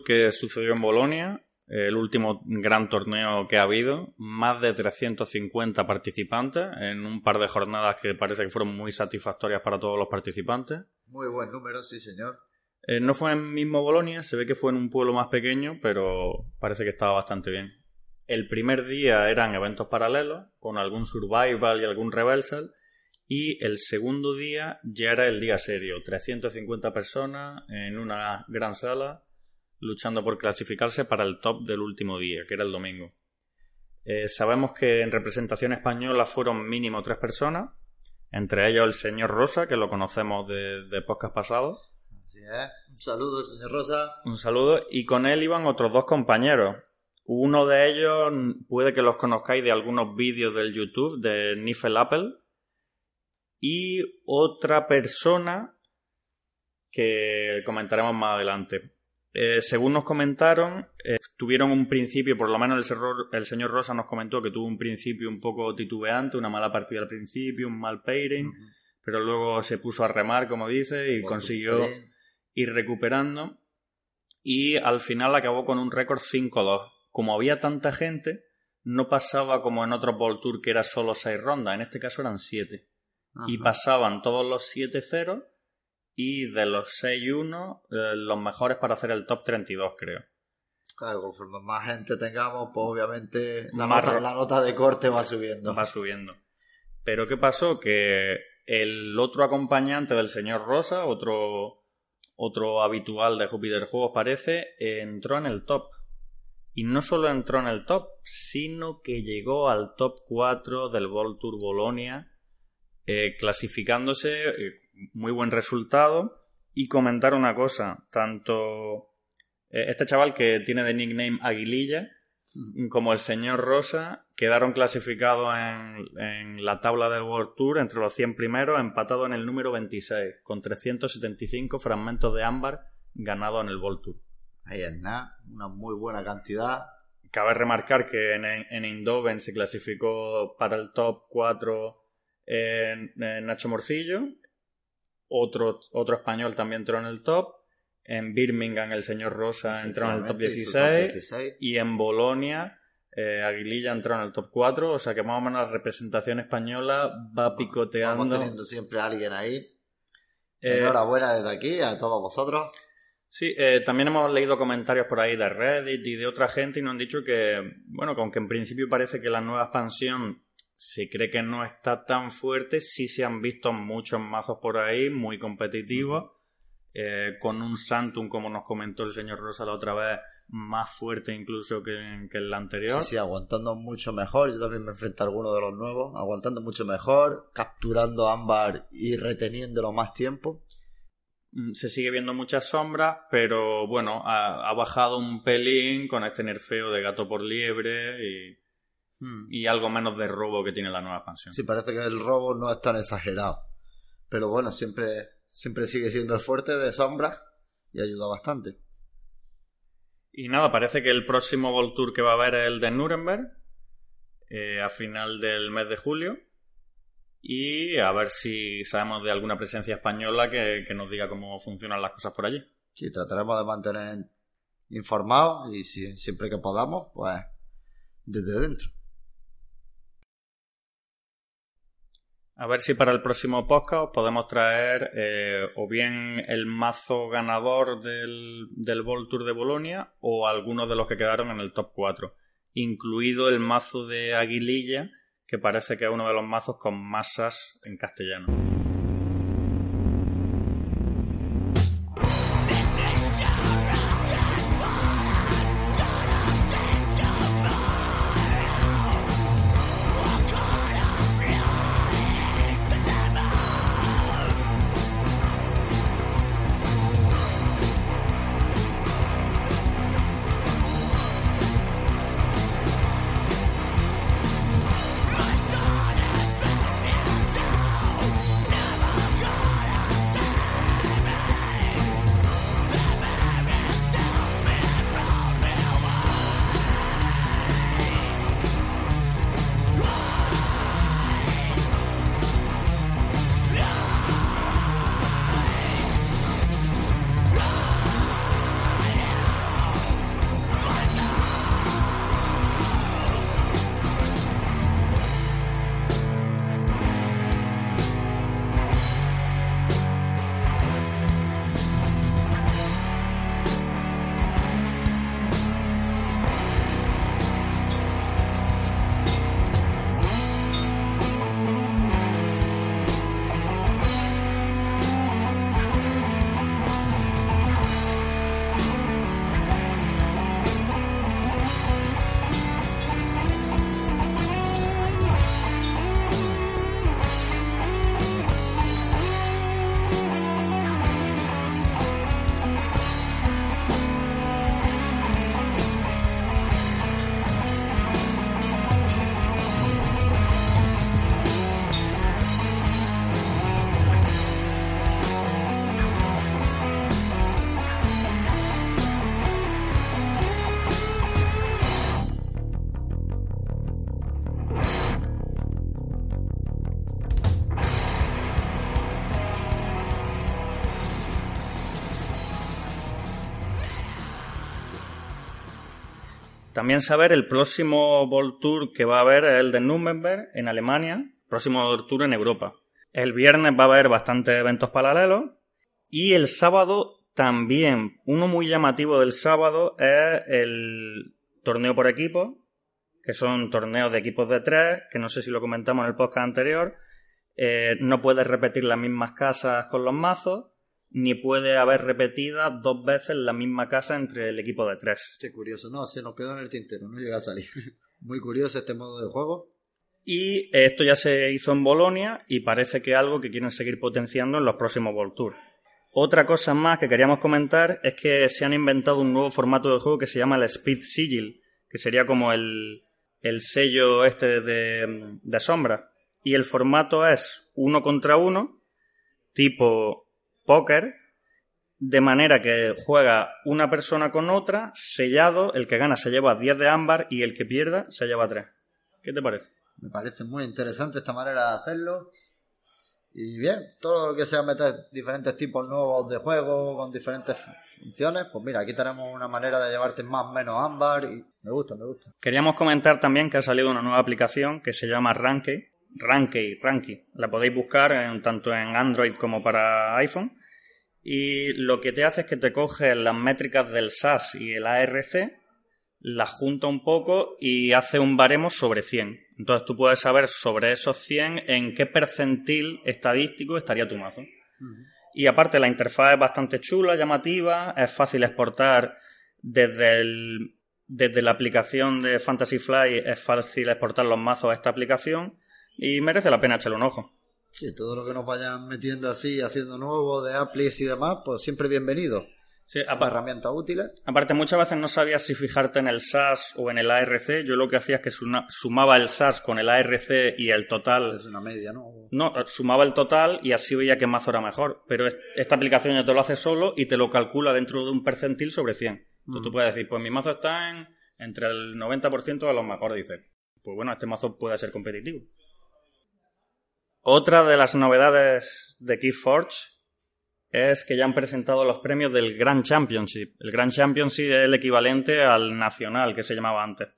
Tour que sucedió en Bolonia, el último gran torneo que ha habido. Más de 350 participantes en un par de jornadas que parece que fueron muy satisfactorias para todos los participantes. Muy buen número, sí, señor. Eh, no fue en mismo Bolonia, se ve que fue en un pueblo más pequeño, pero parece que estaba bastante bien. El primer día eran eventos paralelos, con algún survival y algún reversal, y el segundo día ya era el día serio, 350 personas en una gran sala luchando por clasificarse para el top del último día, que era el domingo. Eh, sabemos que en representación española fueron mínimo tres personas, entre ellos el señor Rosa, que lo conocemos de, de podcast pasados. Así es. Un saludo, señor Rosa. Un saludo. Y con él iban otros dos compañeros. Uno de ellos puede que los conozcáis de algunos vídeos del YouTube de Nifel Apple. Y otra persona que comentaremos más adelante. Eh, según nos comentaron, eh, tuvieron un principio, por lo menos el, el señor Rosa nos comentó que tuvo un principio un poco titubeante, una mala partida al principio, un mal pairing, pero luego se puso a remar, como dice, y consiguió tutorial. ir recuperando. Y al final acabó con un récord 5-2. Como había tanta gente, no pasaba como en otros World Tour que era solo 6 rondas, en este caso eran 7. Y pasaban todos los 7-0 y de los 6-1 eh, los mejores para hacer el top 32, creo. Claro, conforme más gente tengamos, pues obviamente la, Más nota, la nota de corte va subiendo. Va subiendo. Pero ¿qué pasó? Que el otro acompañante del señor Rosa, otro, otro habitual de Júpiter Juegos parece, entró en el top. Y no solo entró en el top, sino que llegó al top 4 del World Tour Bolonia, eh, clasificándose, eh, muy buen resultado. Y comentar una cosa, tanto eh, este chaval que tiene de nickname Aguililla, como el señor Rosa, quedaron clasificados en, en la tabla del World Tour entre los 100 primeros, empatados en el número 26, con 375 fragmentos de ámbar ganados en el World Tour. Ahí es nada, una muy buena cantidad. Cabe remarcar que en, en Eindhoven se clasificó para el top 4 en, en Nacho Morcillo, otro, otro español también entró en el top, en Birmingham el señor Rosa entró en el top Efectivamente, hizo top 16, 16. y en Bolonia eh, Aguililla entró en el top 4, o sea que más o menos la representación española va picoteando. Vamos teniendo siempre a alguien ahí. Eh, Enhorabuena desde aquí a todos vosotros. Sí, eh, también hemos leído comentarios por ahí de Reddit y de otra gente y nos han dicho que, bueno, que aunque en principio parece que la nueva expansión se cree que no está tan fuerte, sí se han visto muchos mazos por ahí muy competitivos, eh, con un Santum, como nos comentó el señor Rosa la otra vez, más fuerte incluso que, que el anterior. Sí, sí, aguantando mucho mejor. Yo también me enfrento a alguno de los nuevos. Aguantando mucho mejor, capturando ámbar y reteniéndolo más tiempo. Mm, Se sigue viendo muchas sombras, pero bueno, ha, ha bajado un pelín con este nerfeo de gato por liebre y, Hmm. y algo menos de robo que tiene la nueva expansión. Sí, parece que el robo no es tan exagerado. Pero bueno, siempre, siempre sigue siendo el fuerte de sombra y ayuda bastante. Y nada, parece que el próximo World Tour que va a haber es el de Nuremberg, eh, a final del mes de julio. Y a ver si sabemos de alguna presencia española que, que nos diga cómo funcionan las cosas por allí. Sí, trataremos de mantener informados y si, siempre que podamos, pues desde dentro. A ver si para el próximo podcast os podemos traer eh, o bien el mazo ganador del, del Tour de Bolonia o algunos de los que quedaron en el top 4, incluido el mazo de Aguililla, que parece que es uno de los mazos con masas en castellano. También saber el próximo World Tour que va a haber es el de Nürnberg en Alemania, próximo World Tour en Europa. El viernes va a haber bastantes eventos paralelos y el sábado también. Uno muy llamativo del sábado es el torneo por equipo, que son torneos de equipos de tres, que no sé si lo comentamos en el podcast anterior. Eh, no puedes repetir las mismas casas con los mazos ni puede haber repetida dos veces la misma casa entre el equipo de tres. Qué curioso, no, se nos quedó en el tintero, no llega a salir. Muy curioso este modo de juego. Y esto ya se hizo en Bolonia y parece que es algo que quieren seguir potenciando en los próximos World Tour. Otra cosa más que queríamos comentar es que se han inventado un nuevo formato de juego que se llama el Speed Sigil, que sería como el, el sello este de, de sombra. Y el formato es uno contra uno, tipo póker, de manera que juega una persona con otra, sellado, el que gana se lleva 10 de ámbar y el que pierda se lleva 3. ¿Qué te parece? Me parece muy interesante esta manera de hacerlo. Y bien, todo lo que sea meter diferentes tipos nuevos de juego con diferentes funciones, pues mira, aquí tenemos una manera de llevarte más o menos ámbar y me gusta, me gusta. Queríamos comentar también que ha salido una nueva aplicación que se llama Ranky, Ranky, Ranky. La podéis buscar en, tanto en Android como para iPhone y lo que te hace es que te coge las métricas del SAS y el ARC, las junta un poco y hace un baremo sobre 100. Entonces tú puedes saber sobre esos 100 en qué percentil estadístico estaría tu mazo. Y aparte la interfaz es bastante chula, llamativa, es fácil exportar desde, el, desde la aplicación de Fantasy Fly, es fácil exportar los mazos a esta aplicación y merece la pena echarle un ojo. Sí, todo lo que nos vayan metiendo así, haciendo nuevo de applis y demás, pues siempre bienvenido. Sí, herramientas útiles. Aparte, muchas veces no sabías si fijarte en el SAS o en el ARC. Yo lo que hacía es que sumaba el SAS con el ARC y el total. Es una media, ¿no? No, sumaba el total y así veía qué mazo era mejor. Pero esta aplicación ya te lo hace solo y te lo calcula dentro de un percentil sobre 100. Entonces tú puedes decir, pues mi mazo está en entre el 90% de los mejores, dices. Pues bueno, este mazo puede ser competitivo. Otra de las novedades de Keyforge es que ya han presentado los premios del Grand Championship. El Grand Championship es el equivalente al nacional que se llamaba antes.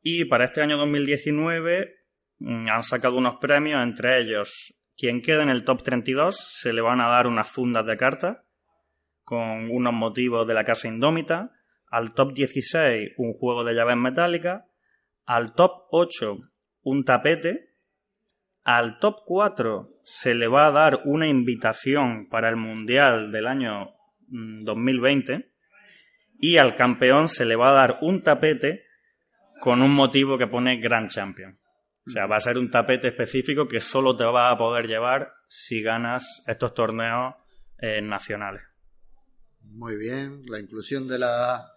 Y para este año 2019 mm, han sacado unos premios, entre ellos, quien quede en el top 32 se le van a dar unas fundas de cartas con unos motivos de la casa indómita. Al top 16 un juego de llaves metálicas. Al top 8 un tapete. Al top 4 se le va a dar una invitación para el Mundial del año 2020 mm, y al campeón se le va a dar un tapete con un motivo que pone Grand Champion. O sea, va a ser un tapete específico que solo te va a poder llevar si ganas estos torneos eh, nacionales. Muy bien, la inclusión de la,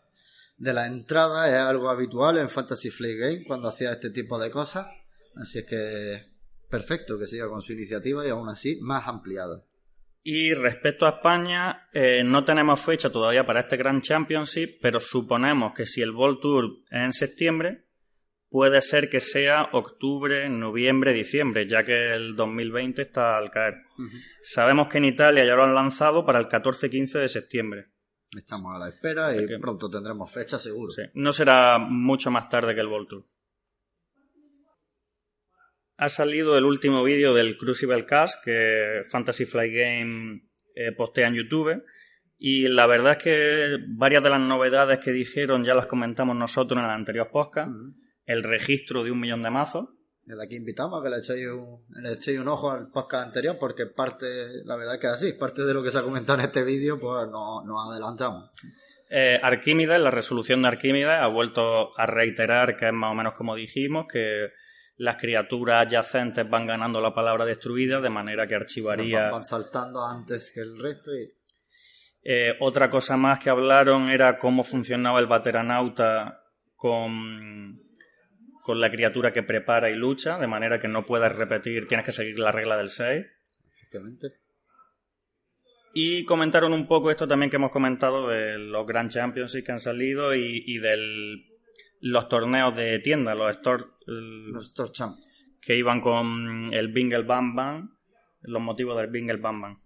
de la entrada es algo habitual en Fantasy Flight Game cuando hacía este tipo de cosas. Así es que perfecto que siga con su iniciativa y aún así más ampliada. Y respecto a España, eh, no tenemos fecha todavía para este Grand Championship, pero suponemos que si el World Tour es en septiembre, puede ser que sea octubre, noviembre, diciembre, ya que el 2020 está al caer. Sabemos que en Italia ya lo han lanzado para el 14-15 de septiembre. Estamos a la espera y pronto tendremos fecha seguro. No será mucho más tarde que el World Tour ha salido el último vídeo del Crucible Cast que Fantasy Flight Game eh, postea en YouTube. Y la verdad es que varias de las novedades que dijeron ya las comentamos nosotros en el anterior podcast. El registro de un millón de mazos. Desde aquí invitamos a que le echéis un, le un ojo al podcast anterior porque parte, la verdad que es así, parte de lo que se ha comentado en este vídeo, pues nos no adelantamos. Eh, Arquímedes, la resolución de Arquímedes ha vuelto a reiterar que es más o menos como dijimos, que las criaturas adyacentes van ganando la palabra destruida, de manera que archivaría. Van saltando antes que el resto y. Eh, otra cosa más que hablaron era cómo funcionaba el bateranauta con, con la criatura que prepara y lucha, de manera que no puedes repetir, tienes que seguir la regla del 6. Efectivamente. Y comentaron un poco esto también que hemos comentado de los Grand Championships que han salido y, y del los torneos de tienda, los Store, los store Champ. que iban con el Bingle Bam Bam, los motivos del Bingle Bam Bam.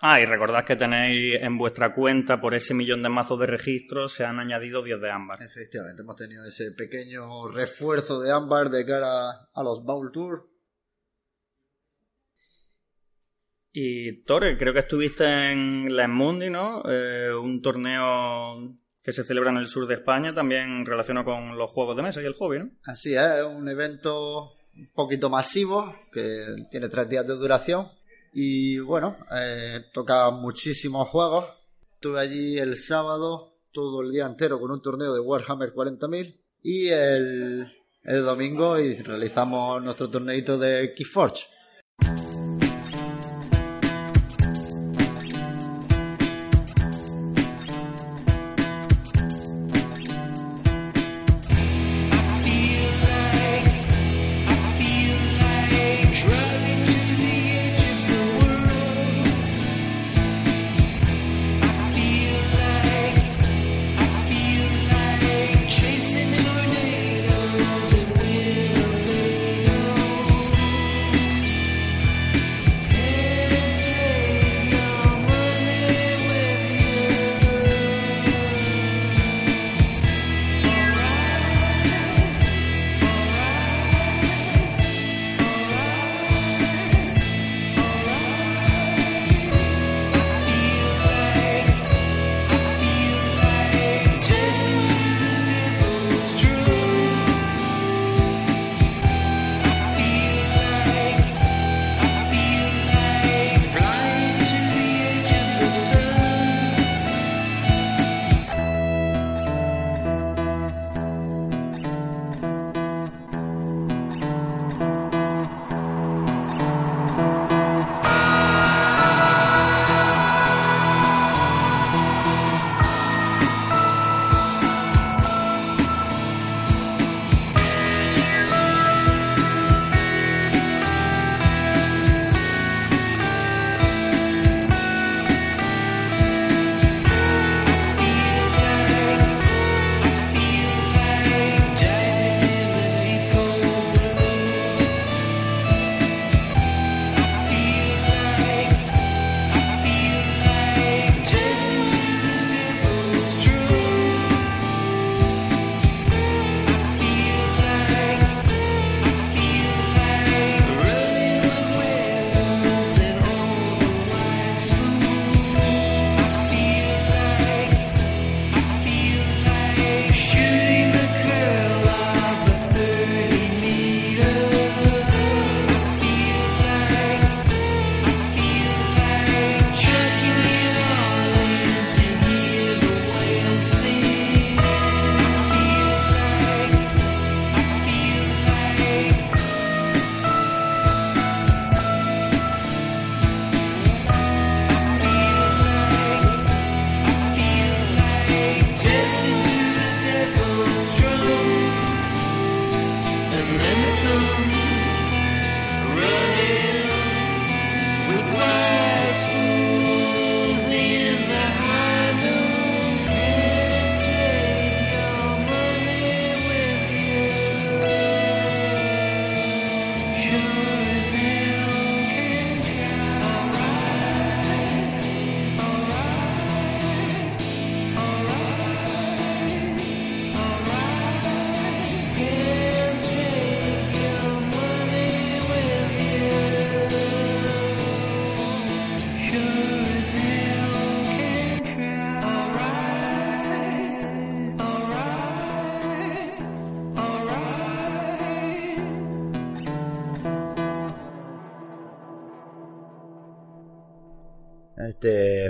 Ah, y recordad que tenéis en vuestra cuenta, por ese millón de mazos de registro, se han añadido 10 de ámbar. Efectivamente, hemos tenido ese pequeño refuerzo de ámbar de cara a los Bowl Tour. Y Torre, creo que estuviste en La Mundi, ¿no? Eh, un torneo que se celebra en el sur de España, también relacionado con los juegos de mesa y el hobby, ¿no? Así es, un evento un poquito masivo, que tiene tres días de duración. Y bueno, eh, toca muchísimos juegos. Estuve allí el sábado todo el día entero con un torneo de Warhammer 40.000 y el, el domingo y realizamos nuestro torneito de Keyforge.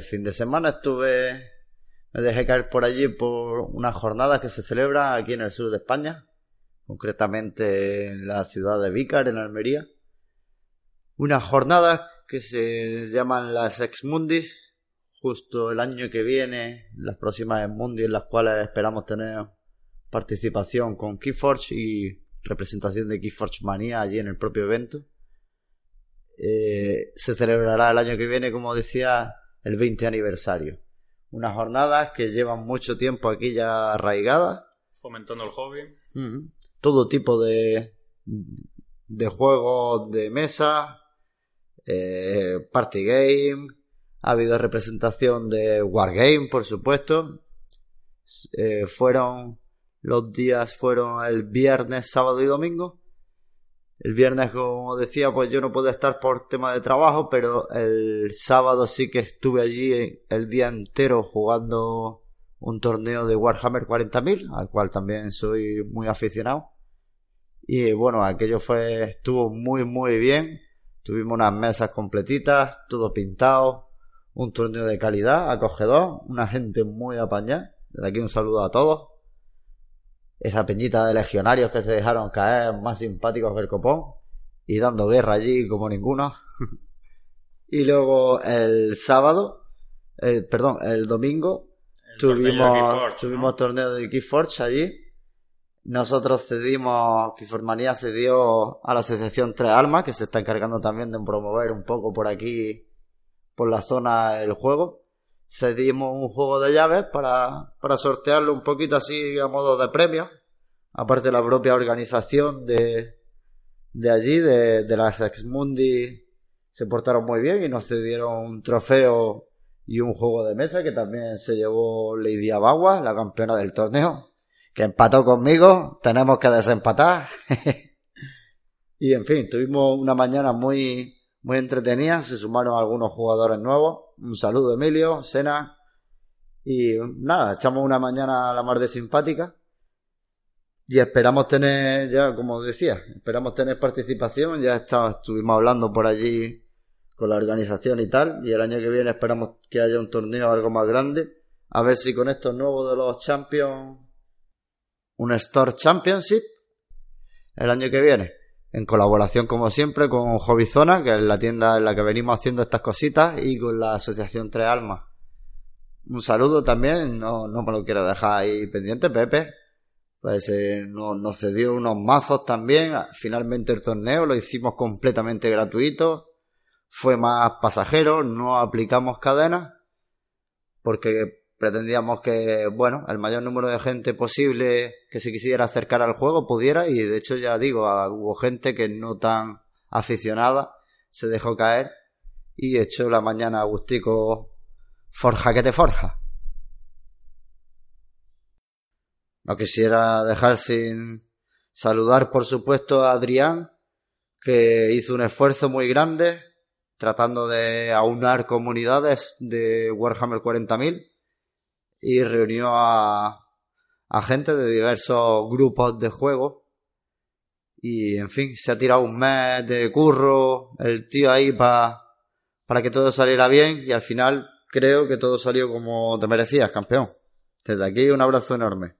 Fin de semana estuve, me dejé caer por allí por unas jornadas que se celebran aquí en el sur de España, concretamente en la ciudad de Vícar, en Almería. Unas jornadas que se llaman las Exmundis, justo el año que viene, las próximas Exmundis en las cuales esperamos tener participación con Keyforge y representación de Keyforge Manía allí en el propio evento. Eh, se celebrará el año que viene, como decía, el 20 aniversario. Unas jornadas que llevan mucho tiempo aquí ya arraigadas. Fomentando el hobby. Todo tipo de, de juegos de mesa, eh, party game, ha habido representación de Wargame, por supuesto. Eh, fueron los días fueron el viernes, sábado y domingo. El viernes, como decía, pues yo no pude estar por tema de trabajo, pero el sábado sí que estuve allí el día entero jugando un torneo de Warhammer 40.000, al cual también soy muy aficionado. Y bueno, aquello fue, estuvo muy, muy bien. Tuvimos unas mesas completitas, todo pintado, un torneo de calidad, acogedor, una gente muy apañada. Desde aquí un saludo a todos esa peñita de legionarios que se dejaron caer más simpáticos que el copón y dando guerra allí como ninguno. y luego el sábado, perdón, el domingo tuvimos, tuvimos torneo de Keyforge allí. Nosotros cedimos, Keyforge cedió a la asociación Tres Almas, que se está encargando también de promover un poco por aquí, por la zona, el juego cedimos un juego de llaves para, para sortearlo un poquito así a modo de premio. Aparte la propia organización de, de allí, de, de las Exmundi, se portaron muy bien y nos cedieron un trofeo y un juego de mesa que también se llevó Lady Abagua, la campeona del torneo, que empató conmigo, tenemos que desempatar. y en fin, tuvimos una mañana muy, muy entretenida, se sumaron algunos jugadores nuevos un saludo, Emilio, Sena. Y nada, echamos una mañana a la mar de simpática. Y esperamos tener, ya como decía, esperamos tener participación. Ya estuvimos hablando por allí con la organización y tal. Y el año que viene esperamos que haya un torneo algo más grande. A ver si con estos nuevos de los Champions, un Store Championship, el año que viene en colaboración como siempre con Hobbyzona, que es la tienda en la que venimos haciendo estas cositas, y con la Asociación Tres Almas. Un saludo también, no, no me lo quiero dejar ahí pendiente, Pepe. Pues eh, nos, cedió unos mazos también. Finalmente el torneo lo hicimos completamente gratuito. Fue más pasajero, no aplicamos cadenas. Porque pretendíamos que, bueno, el mayor número de gente posible que se quisiera acercar al juego pudiera y de hecho ya digo, hubo gente que no tan aficionada se dejó caer y echó la mañana Agustico forja que te forja. No quisiera dejar sin saludar, por supuesto, a Adrián, que hizo un esfuerzo muy grande tratando de aunar comunidades de Warhammer 40.000 y reunió a, a gente de diversos grupos de juego. Y en fin, se ha tirado un mes de curro, el tío ahí para para que todo saliera bien y al final creo que todo salió como te merecías, campeón. Desde aquí un abrazo enorme.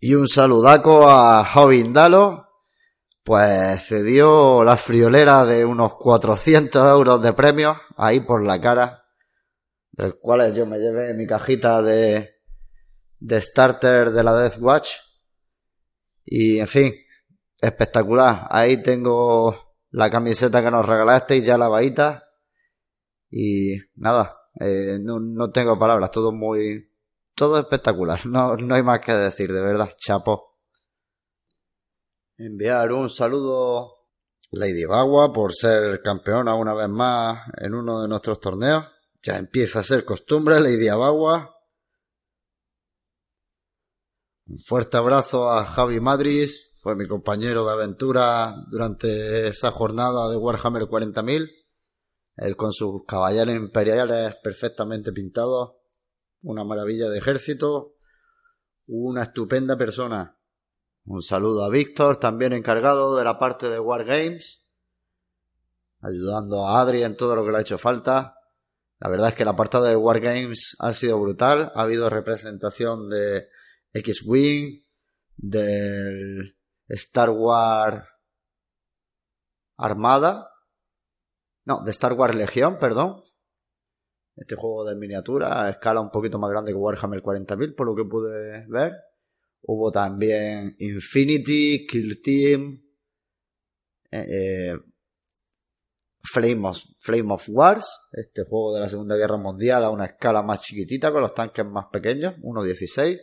Y un saludaco a Dalo pues cedió la friolera de unos 400 euros de premios ahí por la cara del cual yo me llevé mi cajita de, de starter de la Death Watch. Y en fin, espectacular. Ahí tengo la camiseta que nos regalasteis ya lavadita. Y nada, eh, no, no, tengo palabras, todo muy, todo espectacular. No, no hay más que decir, de verdad, chapo. Enviar un saludo Lady Bagua por ser campeona una vez más en uno de nuestros torneos. Ya empieza a ser costumbre, Lady Abagua. Un fuerte abrazo a Javi Madris, fue mi compañero de aventura durante esa jornada de Warhammer 40.000. Él con sus caballeros imperiales perfectamente pintados, una maravilla de ejército, una estupenda persona. Un saludo a Víctor, también encargado de la parte de Wargames, ayudando a Adri en todo lo que le ha hecho falta La verdad es que el apartado de Wargames ha sido brutal. Ha habido representación de X-Wing, del Star Wars Armada. No, de Star Wars Legión, perdón. Este juego de miniatura a escala un poquito más grande que Warhammer 40.000, por lo que pude ver. Hubo también Infinity, Kill Team, eh, eh, Flame, of, Flame of Wars, este juego de la Segunda Guerra Mundial a una escala más chiquitita con los tanques más pequeños, 1.16.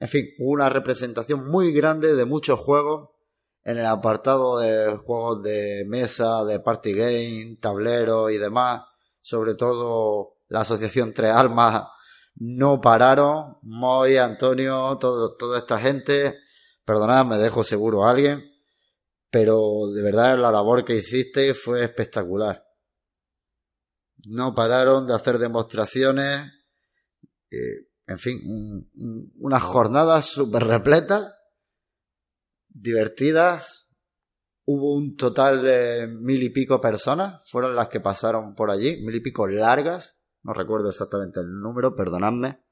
En fin, una representación muy grande de muchos juegos en el apartado de juegos de mesa, de party game, tablero y demás. Sobre todo la asociación Tres Almas no pararon. Moy, Antonio, todo, toda esta gente. Perdonad, me dejo seguro a alguien pero de verdad la labor que hiciste fue espectacular. No pararon de hacer demostraciones, eh, en fin, unas jornadas súper repletas, divertidas. Hubo un total de mil y pico personas, fueron las que pasaron por allí, mil y pico largas, no recuerdo exactamente el número, perdonadme.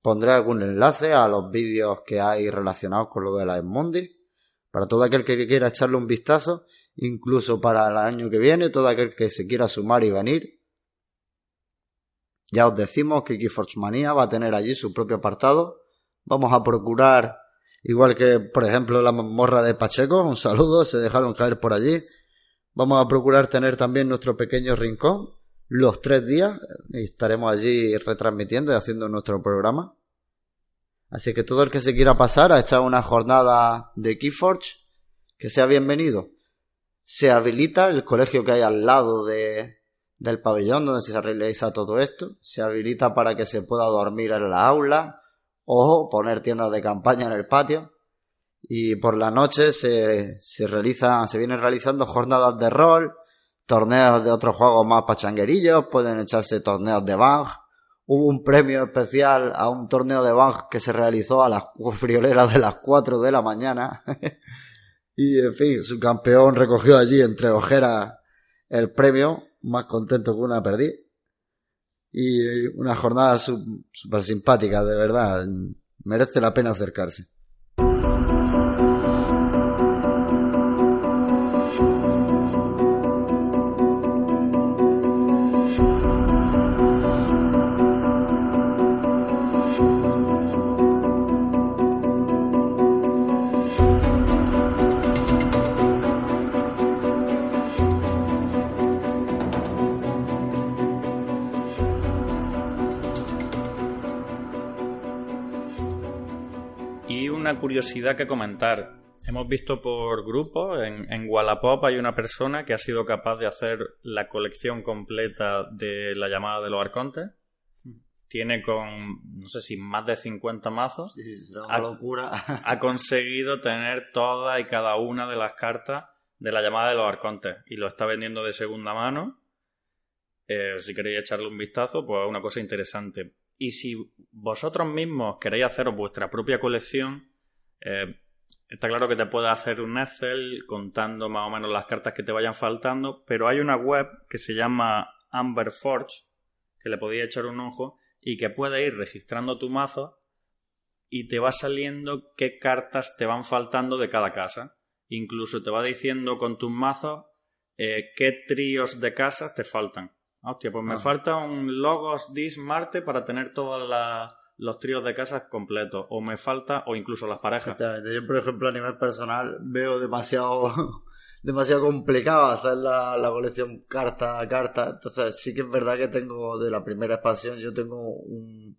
Pondré algún enlace a los vídeos que hay relacionados con lo de la Edmundi para todo aquel que quiera echarle un vistazo, incluso para el año que viene, todo aquel que se quiera sumar y venir. Ya os decimos que Keyforge Manía va a tener allí su propio apartado. Vamos a procurar, igual que por ejemplo la mazmorra de Pacheco, un saludo, se dejaron caer por allí. Vamos a procurar tener también nuestro pequeño rincón los tres días estaremos allí retransmitiendo y haciendo nuestro programa. Así que todo el que se quiera pasar a echar una jornada de Keyforge, que sea bienvenido. Se habilita el colegio que hay al lado de, del pabellón donde se realiza todo esto. Se habilita para que se pueda dormir en la aula o poner tiendas de campaña en el patio. Y por la noche se, se realizan, se vienen realizando jornadas de rol, torneos de otros juegos más pachanguerillos, pueden echarse torneos de Bang, hubo un premio especial a un torneo de Bang que se realizó a las frioleras de las 4 de la mañana. y en fin, su campeón recogió allí entre ojeras el premio, más contento que una perdí. Y una jornada súper simpática, de verdad. Merece la pena acercarse. Curiosidad que comentar. Hemos visto por grupos, en, en Wallapop hay una persona que ha sido capaz de hacer la colección completa de la llamada de los arcontes. Tiene con, no sé si más de 50 mazos. ha, locura. ha conseguido tener todas y cada una de las cartas de la llamada de los arcontes. Y lo está vendiendo de segunda mano. Eh, si queréis echarle un vistazo, pues una cosa interesante. Y si vosotros mismos queréis haceros vuestra propia colección, eh, está claro que te puede hacer un Excel contando más o menos las cartas que te vayan faltando, pero hay una web que se llama Amber Forge, que le podéis echar un ojo y que puede ir registrando tu mazo y te va saliendo qué cartas te van faltando de cada casa. Incluso te va diciendo con tus mazos eh, qué tríos de casas te faltan. Hostia, pues me ah. falta un Logos Dis Marte para tener todas las los tríos de casas completos, o me falta, o incluso las parejas. Yo, por ejemplo, a nivel personal, veo demasiado, demasiado complicado hacer la, colección carta a carta. Entonces, sí que es verdad que tengo de la primera expansión, yo tengo un,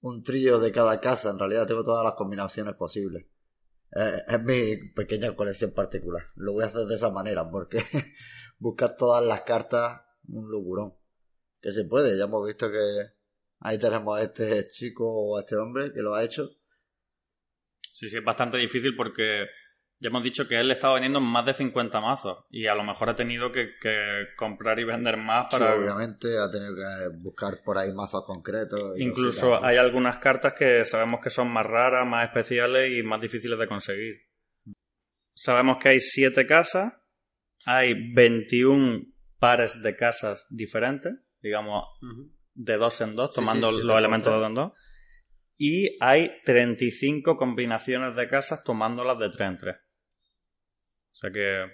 un trío de cada casa. En realidad, tengo todas las combinaciones posibles. Eh, es mi pequeña colección particular. Lo voy a hacer de esa manera, porque buscar todas las cartas, un locurón. Que se puede, ya hemos visto que Ahí tenemos a este chico o a este hombre que lo ha hecho. Sí, sí, es bastante difícil porque ya hemos dicho que él estaba vendiendo más de 50 mazos y a lo mejor ha tenido que, comprar y vender más para... Sí, obviamente ha tenido que buscar por ahí mazos concretos. Incluso hay algunas cartas que sabemos que son más raras, más especiales y más difíciles de conseguir. Sabemos que hay 7 casas, hay 21 pares de casas diferentes digamos, de dos en dos, tomando sí, sí, los elementos de dos dos en dos. Y hay 35 combinaciones de casas tomándolas de tres en tres. O sea que,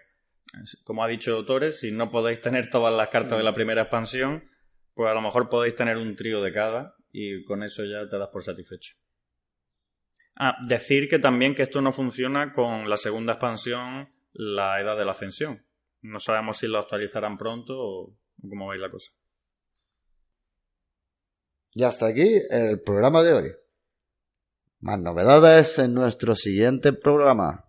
como ha dicho Torres, si no podéis tener todas las cartas de la primera expansión, pues a lo mejor podéis tener un trío de cada y con eso ya te das por satisfecho. Ah, decir que también que esto no funciona con la segunda expansión, la Edad de la Ascensión. No sabemos si lo actualizarán pronto o cómo veis la cosa. Y hasta aquí el programa de hoy. Más novedades en nuestro siguiente programa.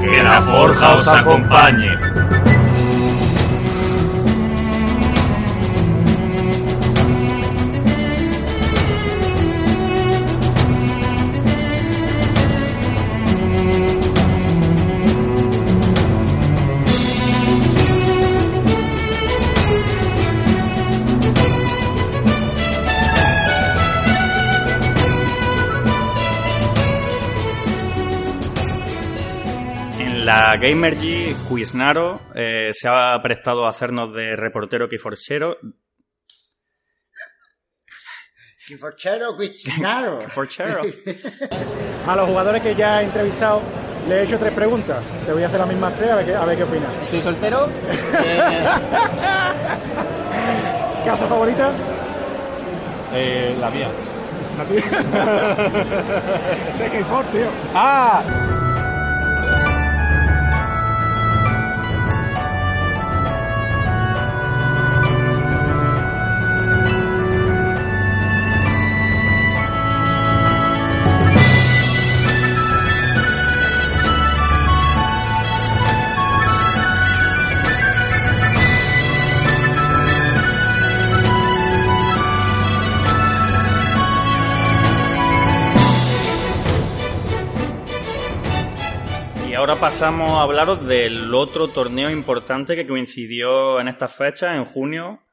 Que la forja os acompañe. La Gamergy, Quiznaro eh, se ha prestado a hacernos de reportero kiforchero. Kiforchero, Quiznaro. Kiforchero. A los jugadores que ya he entrevistado le he hecho tres preguntas. Te voy a hacer las mismas tres a ver qué, a ver qué opinas. Estoy soltero. ¿Casa favorita? Eh, la mía. La tuya. de Keyforge, tío. ¡Ah! Ahora pasamos a hablaros del otro torneo importante que coincidió en estas fechas, en junio,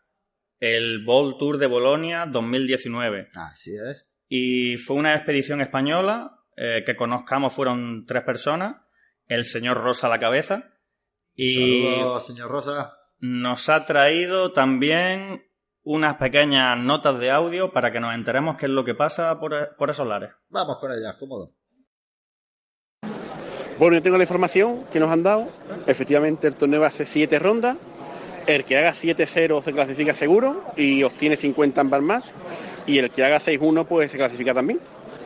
el Bowl Tour de Bolonia 2019. Así es. Y fue una expedición española eh, que conozcamos fueron tres personas, el señor Rosa a la cabeza. Y Saludos, señor Rosa. nos ha traído también unas pequeñas notas de audio para que nos enteremos qué es lo que pasa por, por esos lares. Vamos con ellas, cómodo. Bueno, yo tengo la información que nos han dado. Efectivamente, el torneo hace siete rondas. El que haga 7-0 se clasifica seguro y obtiene 50 ambas más. Y el que haga 6-1 pues se clasifica también.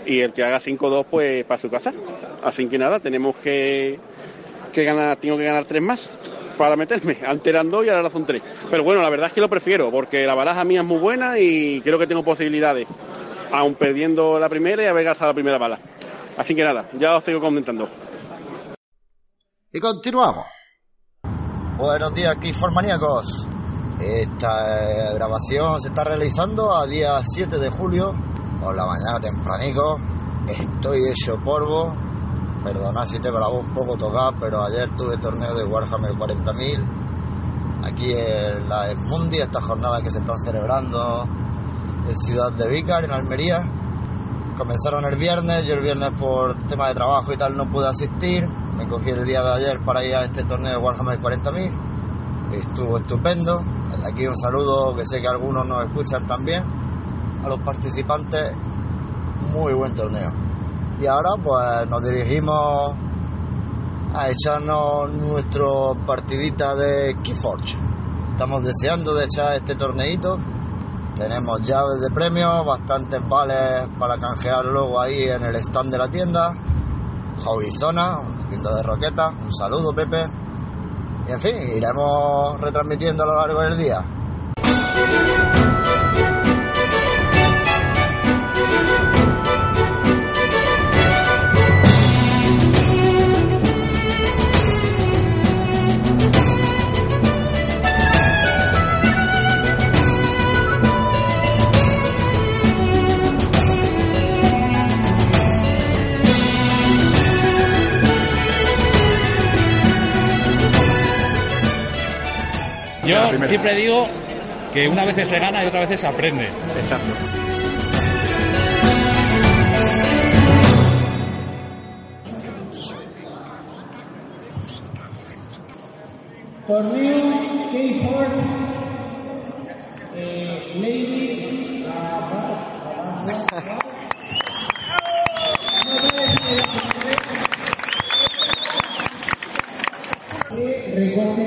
Y el que haga 5-2 pues para su casa. Así que nada, tenemos que, que ganar, tengo que ganar tres más para meterme. Antes eran dos y ahora son tres. Pero bueno, la verdad es que lo prefiero porque la baraja mía es muy buena y creo que tengo posibilidades. Aún perdiendo la primera y haber gastado la primera bala. Así que nada, ya os sigo comentando. Y continuamos. Buenos días, Keyformaníacos. Esta eh, grabación se está realizando a día 7 de julio, por la mañana tempranico. Estoy hecho polvo. Perdonad si tengo la voz un poco tocada, pero ayer tuve torneo de Warhammer 40.000 aquí en la Mundi, esta jornada que se están celebrando en Ciudad de Vícar, en Almería. Comenzaron el viernes, yo el viernes por tema de trabajo y tal no pude asistir. Me cogí el día de ayer para ir a este torneo de Warhammer 40.000. Estuvo estupendo. Desde aquí un saludo que sé que algunos nos escuchan también. A los participantes, muy buen torneo. Y ahora pues nos dirigimos a echarnos nuestro partidita de Keyforge. Estamos deseando de echar este torneito. Tenemos llaves de premio, bastantes vales para canjear luego ahí en el stand de la tienda. Hobbyzona, una tienda de roquetas. Un saludo, Pepe. Y en fin, iremos retransmitiendo a lo largo del día. Yo siempre digo que una vez se gana y otra vez se aprende. Exacto. For real, K-Horse, eh, Lady, uh,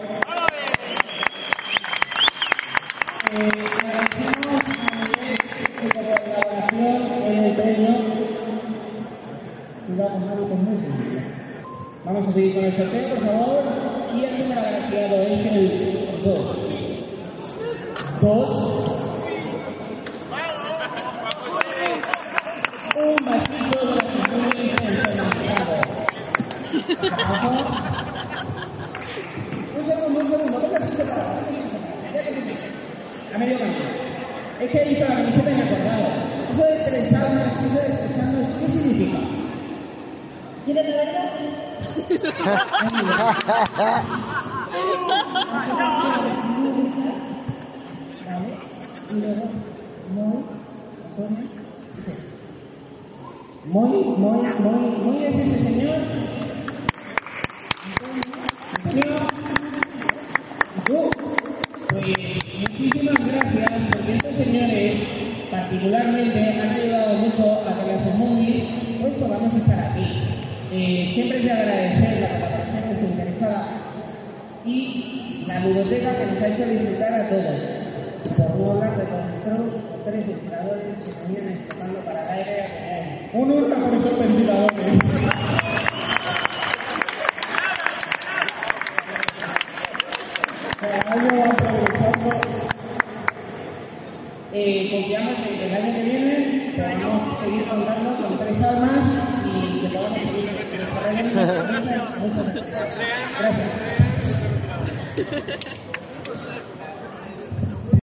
Vamos a seguir con el sorteo, por favor. Y el número agraciado es el muy, muy, muy de ese señor